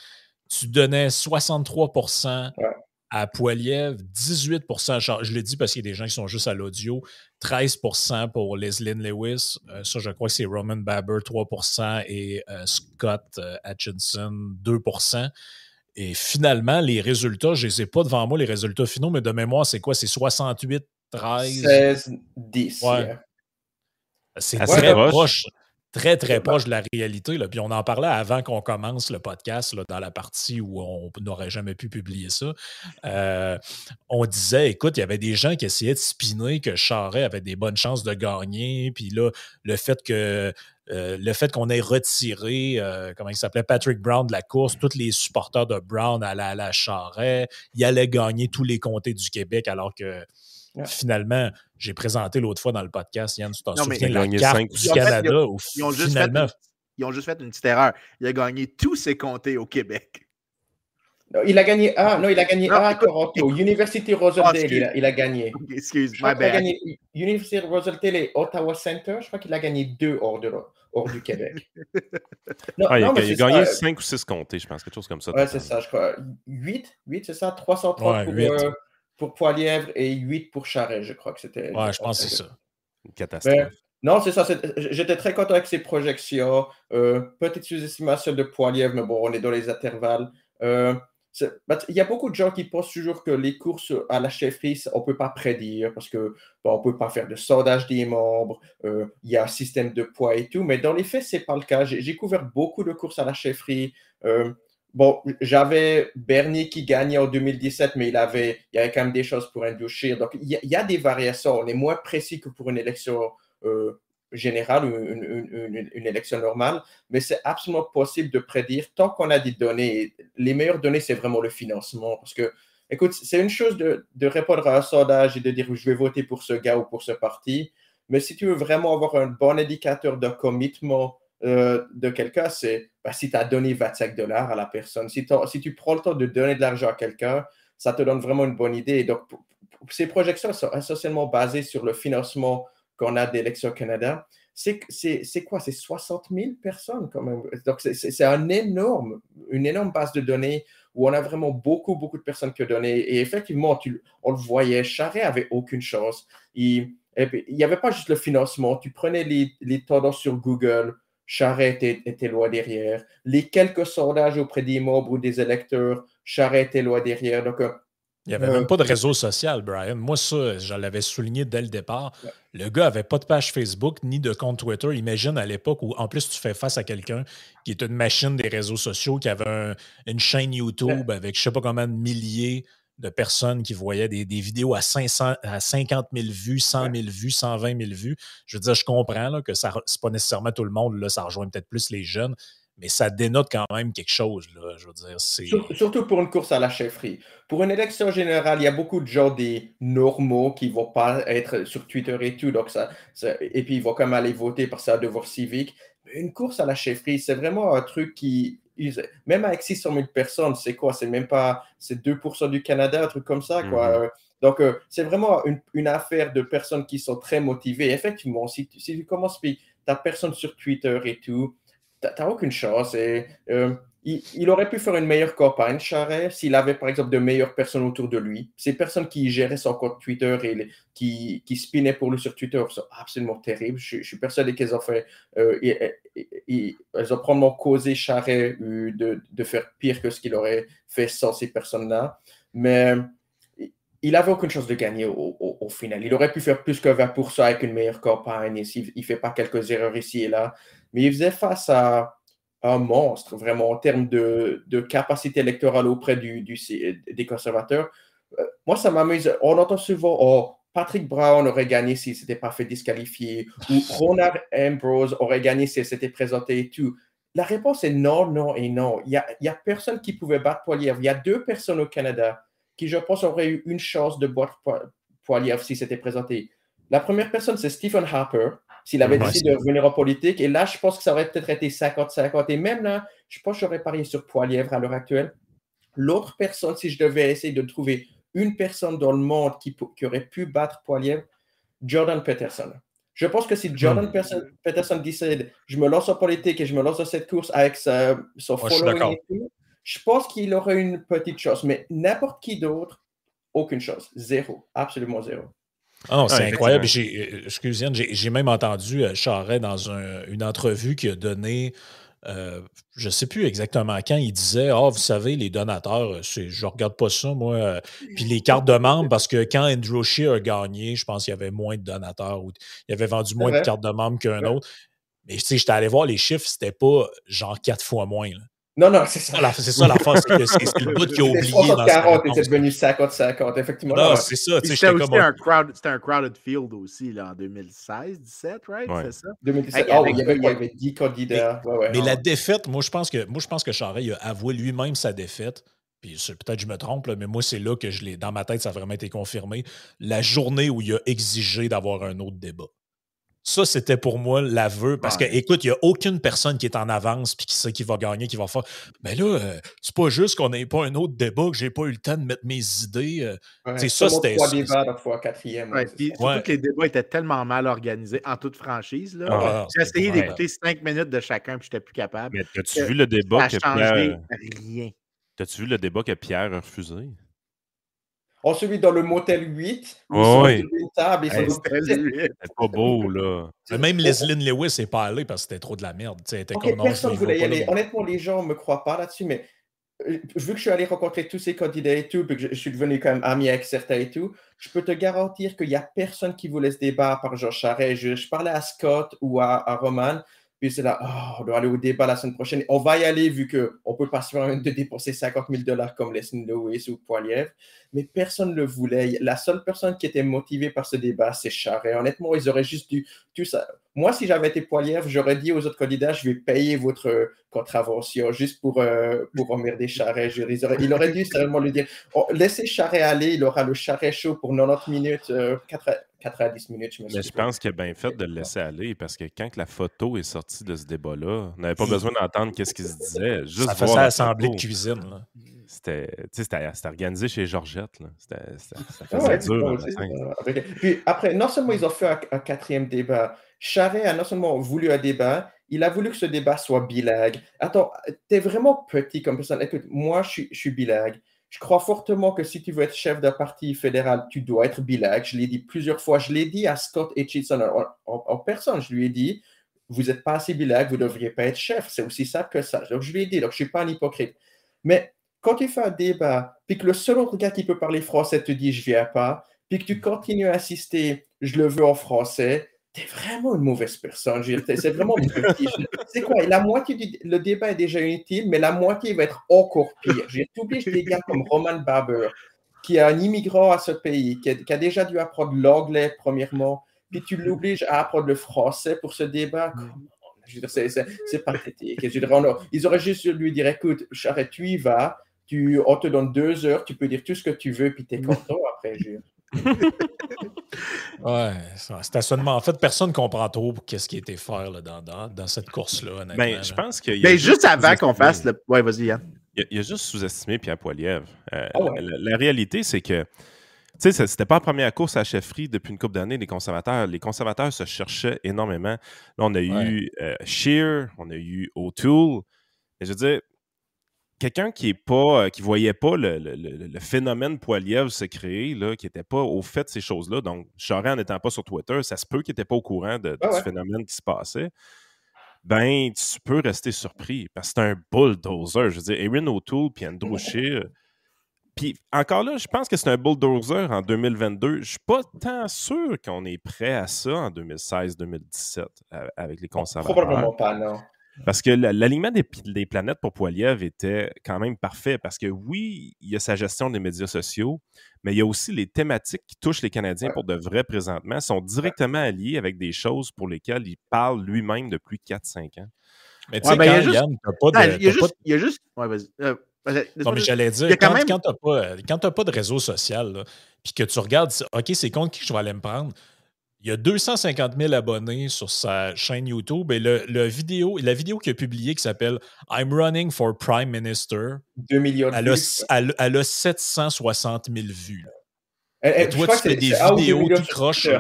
Tu donnais 63 à Poiliev, 18% Je le dis parce qu'il y a des gens qui sont juste à l'audio. 13% pour Leslie Lewis. Euh, ça, je crois que c'est Roman Baber, 3% et euh, Scott euh, Hutchinson, 2% Et finalement, les résultats, je ne les ai pas devant moi, les résultats finaux, mais de mémoire, c'est quoi? C'est 68, 13? 16, 10. C'est très proche très, très proche de la réalité. Là. Puis on en parlait avant qu'on commence le podcast, là, dans la partie où on n'aurait jamais pu publier ça. Euh, on disait, écoute, il y avait des gens qui essayaient de spinner que Charret avait des bonnes chances de gagner. Puis là, le fait que euh, le fait qu'on ait retiré, euh, comment il s'appelait, Patrick Brown de la course, tous les supporters de Brown allaient à la Charret, il allait gagner tous les comtés du Québec alors que Finalement, j'ai présenté l'autre fois dans le podcast, Yann, tu t'en souviens, la carte du Canada. ils, ont, juste fait une, ils ont juste fait une petite erreur. Il a gagné tous ses comtés au Québec. il a gagné ah non, il a gagné à Toronto. University Rosedale, il, a, gagné. Excuse-moi, University Rosedale et Ottawa Center, je crois qu'il a gagné deux hors, de, hors du Québec. ah, il, a, gagné 5 ou 6 comtés, je pense, quelque chose comme ça. Ouais, c'est ça, je crois. 8, 8 c'est ça, 330 ouais, pour, pour Poilièvre et 8 pour Charret, je crois que c'était. Ouais, je pense que c'est ça. Une catastrophe. non, c'est ça. J'étais très content avec ces projections. Euh, petite sous-estimation de Poilièvre, mais bon, on est dans les intervalles. Euh, bah, il y a beaucoup de gens qui pensent toujours que les courses à la chefferie, on ne peut pas prédire parce qu'on on ne peut pas faire de sondage des membres, euh, il y a un système de poids et tout, mais dans les faits, ce n'est pas le cas. J'ai couvert beaucoup de courses à la chefferie bon, j'avais Bernier qui gagnait en 2017, mais il, avait, il y avait quand même des choses pour indouchir. Donc, il y, a, des variations. On est moins précis que pour une élection euh, générale ou une, élection normale, mais c'est absolument possible de prédire tant qu'on a des données. Les meilleures données, c'est vraiment le financement. Parce que, écoute, c'est une chose de, répondre à un sondage et de dire je vais voter pour ce gars ou pour ce parti, mais si tu veux vraiment avoir un bon indicateur de commitment euh, de quelqu'un, c'est ben, si tu as donné 25 dollars à la personne, si, si, tu prends le temps de donner de l'argent à quelqu'un, ça te donne vraiment une bonne idée. Donc, ces projections sont essentiellement basées sur le financement qu'on a d'Élections Canada. C'est quoi? C'est 60 000 personnes quand même. Donc, c'est un énorme, une énorme base de données où on a vraiment beaucoup, beaucoup de personnes qui ont donné. Et effectivement, on le voyait, Charret avait aucune chance. Il n'y avait pas juste le financement. Tu prenais les, les tendances sur Google, Charret était, loin derrière. Les quelques sondages auprès des membres ou des électeurs, Charret était loin derrière. Donc, il n'y avait même pas de réseau social, Brian. Moi, ça, je l'avais souligné dès le départ. Le gars n'avait pas de page Facebook ni de compte Twitter. Imagine à l'époque où, en plus, tu fais face à quelqu'un qui est une machine des réseaux sociaux, qui avait une chaîne YouTube avec je ne sais pas combien de milliers de personnes qui voyaient des, vidéos à, 500, à 50 000 vues, 100 000 vues, 120 000 vues. Je veux dire, je comprends là, que ce n'est pas nécessairement tout le monde, là, ça rejoint peut-être plus les jeunes, mais ça dénote quand même quelque chose. Là, je veux dire, Surtout pour une course à la chefferie. Pour une élection générale, il y a beaucoup de gens des normaux qui ne vont pas être sur Twitter et tout, donc ça, et puis ils vont quand même aller voter par ça devoir civique. Une course à la chefferie, c'est vraiment un truc qui même avec 600 000 personnes, c'est quoi? C'est même pas, c'est 2% du Canada, un truc comme ça, quoi. Mhm. Donc, euh, c'est vraiment une, affaire de personnes qui sont très motivées. Effectivement, si, si tu commences, puis tu personne sur Twitter et tout, tu n'as aucune chance. Et, euh, il, aurait pu faire une meilleure campagne, Charret, s'il avait, par exemple, de meilleures personnes autour de lui. Ces personnes qui géraient son compte Twitter et qui, qui spinaient pour lui sur Twitter sont absolument terribles. Je, suis persuadé qu'elles ont fait, euh, elles ont probablement causé Charret de, de, faire pire que ce qu'il aurait fait sans ces personnes-là. Mais il n'avait aucune chance de gagner au, final. Il aurait pu faire plus que 20% avec une meilleure campagne et s'il ne fait pas quelques erreurs ici et là. Mais il faisait face à un monstre, vraiment, en termes de, capacité électorale auprès du, des conservateurs. Euh, moi, ça m'amuse. On entend souvent, oh, Patrick Brown aurait gagné s'il ne s'était pas fait disqualifier, ou Ronald Ambrose aurait gagné s'il s'était présenté et tout. La réponse est non, non et non. Il n'y a, a, personne qui pouvait battre Poilievre. Il y a deux personnes au Canada qui, je pense, auraient eu une chance de battre Poilievre s'il s'était présenté. La première personne, c'est Stephen Harper, s'il avait décidé de revenir en politique. Et là, je pense que ça aurait peut-être été 50-50. Et même là, je pense que j'aurais parié sur Poilièvre à l'heure actuelle. L'autre personne, si je devais essayer de trouver une personne dans le monde qui, aurait pu battre Poilièvre, Jordan Peterson. Je pense que si Jordan hmm. Peterson décide, je me lance en politique et je me lance dans cette course avec sa, son following je pense qu'il aurait une petite chance. Mais n'importe qui d'autre, aucune chance. Zéro. Absolument zéro. Ah c'est incroyable. J'ai, euh, j'ai même entendu euh, Charret dans une entrevue qui a donné, euh, je ne sais plus exactement quand, il disait Ah, vous savez, les donateurs, je ne regarde pas ça, moi. Puis les cartes de membres, parce que quand Andrew Shea a gagné, je pense qu'il y avait moins de donateurs ou il avait vendu moins de cartes de membres qu'un autre. Mais tu sais, j'étais allé voir les chiffres, c'était pas genre quatre fois moins. Non, non, c'est ça. C'est ça la force, c'est le bout qui a oublié. 40 40 et c'est devenu 50-50, effectivement. Non, c'est ça. C'était aussi un, crowd, un crowded field aussi là, en 2016, 17, right? C'est ça? 2017. oh, il, y avait, il y avait 10 candidats. Mais, ouais, mais la défaite, moi, je pense que, moi, je pense que Charest a avoué lui-même sa défaite. Puis peut-être je me trompe, mais moi, c'est là que je l'ai. Dans ma tête, ça a vraiment été confirmé. La journée où il a exigé d'avoir un autre débat. Ça, c'était pour moi l'aveu. Parce que, écoute, il n'y a aucune personne qui est en avance puis qui sait qui va gagner, qui va faire. Mais là, euh, c'est pas juste qu'on n'ait pas un autre débat, que j'ai pas eu le temps de mettre mes idées. c'est ça, c'était. Trois débats, fois quatrième. Ouais, surtout que les débats étaient tellement mal organisés en toute franchise. Ah, j'ai essayé d'écouter cinq minutes de chacun puis j'étais plus capable. Mais as-tu vu le débat que Pierre. Rien. As-tu vu le débat que Pierre a refusé? On celui dans le motel 8. oui. Une table c'est pas beau, là. Même Leslie Lewis est pas allée parce que c'était trop de la merde. personne ne voulait y aller. Honnêtement, les gens ne me croient pas là-dessus, mais euh, vu que je suis allé rencontrer tous ces candidats et tout, puis que je, suis devenu quand même ami avec certains et tout, je peux te garantir qu'il n'y a personne qui voulait ce débat par Jean Charest. Je, parlais à Scott ou à, Roman, Puis c'est là, oh, on doit aller au débat la semaine prochaine. On va y aller vu qu'on peut pas se permettre de dépenser 50 000 dollars comme Leslie Lewis ou Poiliev. Mais personne ne le voulait. La seule personne qui était motivée par ce débat, c'est Charret. Honnêtement, ils auraient juste dû tout ça. Moi, si j'avais été Poiliev, j'aurais dit aux autres candidats, je vais payer votre contravention juste pour, euh, pour emmerder Charret. il aurait dû seulement lui dire, oh, laissez Charret aller, il aura le Charret chaud pour 90 minutes, 4, euh, 90 minutes. Je, Mais je pense qu'il a bien fait de le laisser aller parce que quand la photo est sortie de ce débat-là, on n'avait pas besoin d'entendre qu'est-ce qui se disait. Juste ça faisait assemblée de cuisine. C'était organisé chez Georgette. C'était ah dur. Puis après, non seulement ils ont fait un, quatrième débat, Charret a non seulement voulu un débat, il a voulu que ce débat soit bilingue. Attends, tu es vraiment petit comme personne. Écoute, moi, je suis, je suis bilingue. Je crois fortement que si tu veux être chef d'un parti fédéral, tu dois être bilingue. Je l'ai dit plusieurs fois. Je l'ai dit à Scott Hitchison en, personne. Je lui ai dit, vous n'êtes pas assez bilingue, vous ne devriez pas être chef. C'est aussi simple que ça. Donc, je lui ai dit, donc je ne suis pas un hypocrite. Mais quand tu fais un débat, puis que le seul autre gars qui peut parler français te dit, je viens pas, puis que tu continues à insister, je le veux en français, t'es vraiment une mauvaise personne. C'est vraiment C'est quoi? La moitié du le débat est déjà inutile, mais la moitié va être encore pire. J'ai oublié des gars comme Roman Barber, qui est un immigrant à ce pays, qui a, déjà dû apprendre l'anglais premièrement, puis tu l'obliges à apprendre le français pour ce débat. C'est pathétique. ils auraient juste lui dire écoute, Charrette, tu y vas, tu, on te donne deux heures, tu peux dire tout ce que tu veux, puis tu es content après, jure ouais, stationnement. En fait, personne ne comprend trop qu'est-ce qui a été fait là, dans, dans, cette course-là. Ben, je pense que. Ben, juste avant qu'on fasse le. Ouais, vas-y, Yann. Il, a juste sous-estimé Pierre Poilievre. Euh, ah la, réalité, c'est que. Tu sais, c'était pas la première course à la chefferie depuis une couple d'années, les conservateurs. Les conservateurs se cherchaient énormément. Là, on a eu euh, Shear, on a eu O'Toole. Et je veux dire, quelqu'un qui est pas euh, qui voyait pas le, phénomène Poiliev se créer, là, qui n'était pas au fait de ces choses-là, donc Charest n'étant pas sur Twitter, ça se peut qu'il n'était pas au courant de, ce phénomène qui se passait. Ben, tu peux rester surpris parce que c'est un bulldozer. Je veux dire, Erin O'Toole puis Andrew Scheer. Puis encore là, je pense que c'est un bulldozer en 2022. Je suis pas tant sûr qu'on est prêt à ça en 2016-2017 avec les conservateurs. Probablement pas, non. Parce que l'alignement des, planètes pour Poiliev était quand même parfait. Parce que oui, il y a sa gestion des médias sociaux, mais il y a aussi les thématiques qui touchent les Canadiens pour de vrais présentement, sont directement alliés avec des choses pour lesquelles il parle lui-même depuis 4-5 ans. Mais tu sais, ben, quand Yann, pas de. Il y a juste. Ouais, vas-y. Euh, non, mais j'allais dire, quand, quand tu n'as pas, de réseau social, puis que tu regardes, OK, c'est contre qui je vais aller me prendre, il y a 250 000 abonnés sur sa chaîne YouTube et le, vidéo, la vidéo qu'il a publiée qui s'appelle I'm running for Prime Minister. 2 millions de elle, a, elle, a 760 000 vues. Et, toi, tu fais des vidéos qui crochent.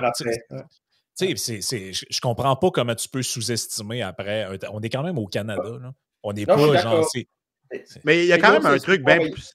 Tu sais, je comprends pas comment tu peux sous-estimer après. On est quand même au Canada. Là. On n'est pas genre. Mais il y a quand même un truc bien plus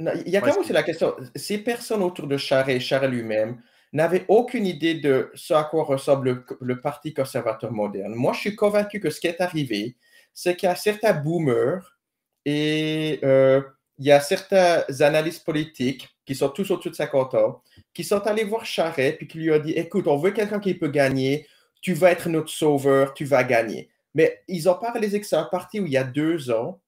Il y a quand même aussi la question. Ces personnes autour de Charest, Charest lui-même, n'avait aucune idée de ce à quoi ressemble le, Parti conservateur moderne. Moi, je suis convaincu que ce qui est arrivé, c'est qu'il y a certains boomers et euh, il y a certains analystes politiques qui sont tous au-dessus de 50 ans, qui sont allés voir Charret puis qui lui ont dit Écoute, on veut quelqu'un qui peut gagner, tu vas être notre sauveur, tu vas gagner. Mais ils ont pas réalisé que c'est un parti où il y a deux ans,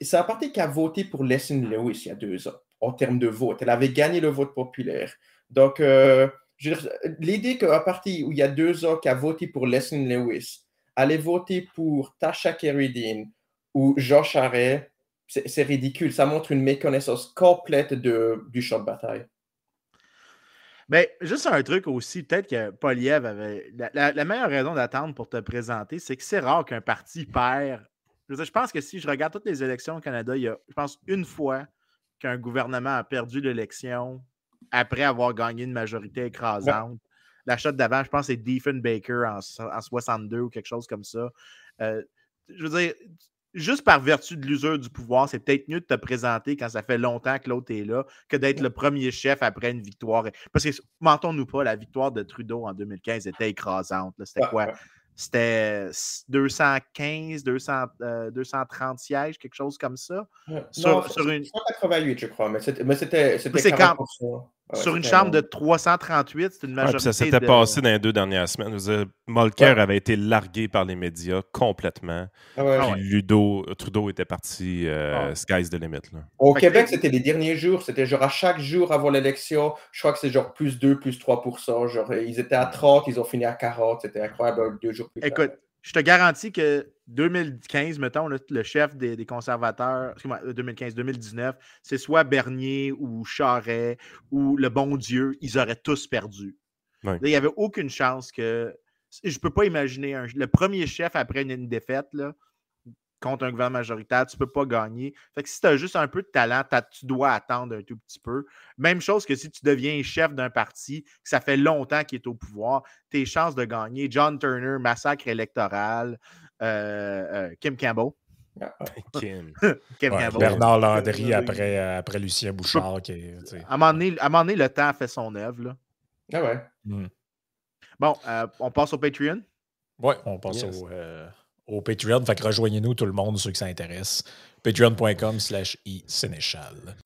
c'est un parti qui a voté pour Leslie Lewis il y a deux ans, en termes de vote. Elle avait gagné le vote populaire. Donc, euh, l'idée qu'un parti où il y a deux ans qui a voté pour Leslie Lewis allait voter pour Tasha Keridin ou Jean Charest, c'est ridicule. Ça montre une méconnaissance complète de, du champ de bataille. Mais juste un truc aussi, peut-être que Poliev avait. La, meilleure raison d'attendre pour te présenter, c'est que c'est rare qu'un parti perd. Je, pense que si je regarde toutes les élections au Canada, il y a, je pense, une fois qu'un gouvernement a perdu l'élection après avoir gagné une majorité écrasante. La shot d'avant, je pense c'est Diefenbaker en, en 62 ou quelque chose comme ça. Euh, je veux dire, juste par vertu de l'usure du pouvoir, c'est peut-être mieux de te présenter quand ça fait longtemps que l'autre est là que d'être le premier chef après une victoire. Parce que, mentons-nous pas, la victoire de Trudeau en 2015 était écrasante. C'était quoi? C'était 215, 200, 230 sièges, quelque chose comme ça? sur, sur une... 188, je crois, mais c'était mais c'était quand... sur une chambre de 338, c'est une majorité. ça s'était passé dans les deux dernières semaines. Molker avait été largué par les médias complètement. Ah Ludo, Trudeau était parti euh, sky's the limit. Au Québec, c'était les derniers jours. C'était genre à chaque jour avant l'élection, je crois que c'est genre plus 2, plus 3% genre, Ils étaient à 30, ils ont fini à 40. C'était incroyable deux jours plus tard. Écoute, je te garantis que 2015, mettons, le chef des, conservateurs, excuse-moi, 2015-2019, euh, c'est soit Bernier ou Charret ou le bon Dieu, ils auraient tous perdu. il n'y avait aucune chance que. Je ne peux pas imaginer le premier chef après une, défaite, là, contre un gouvernement majoritaire, tu ne peux pas gagner. Fait que si tu as juste un peu de talent, tu dois attendre un tout petit peu. Même chose que si tu deviens chef d'un parti, que ça fait longtemps qu'il est au pouvoir, tes chances de gagner, John Turner, massacre électoral, euh, euh, Kim Campbell. Ah, Kim. Campbell. Bernard Landry après, après Lucien Bouchard. Qui à, un moment donné, le temps a fait son œuvre. Ah ouais. Hmm. Bon, euh, on passe au Patreon? Oui, on passe au au Patreon. Fait que rejoignez-nous tout le monde, ceux qui s'intéressent. Patreon.com slash e-sénéchal.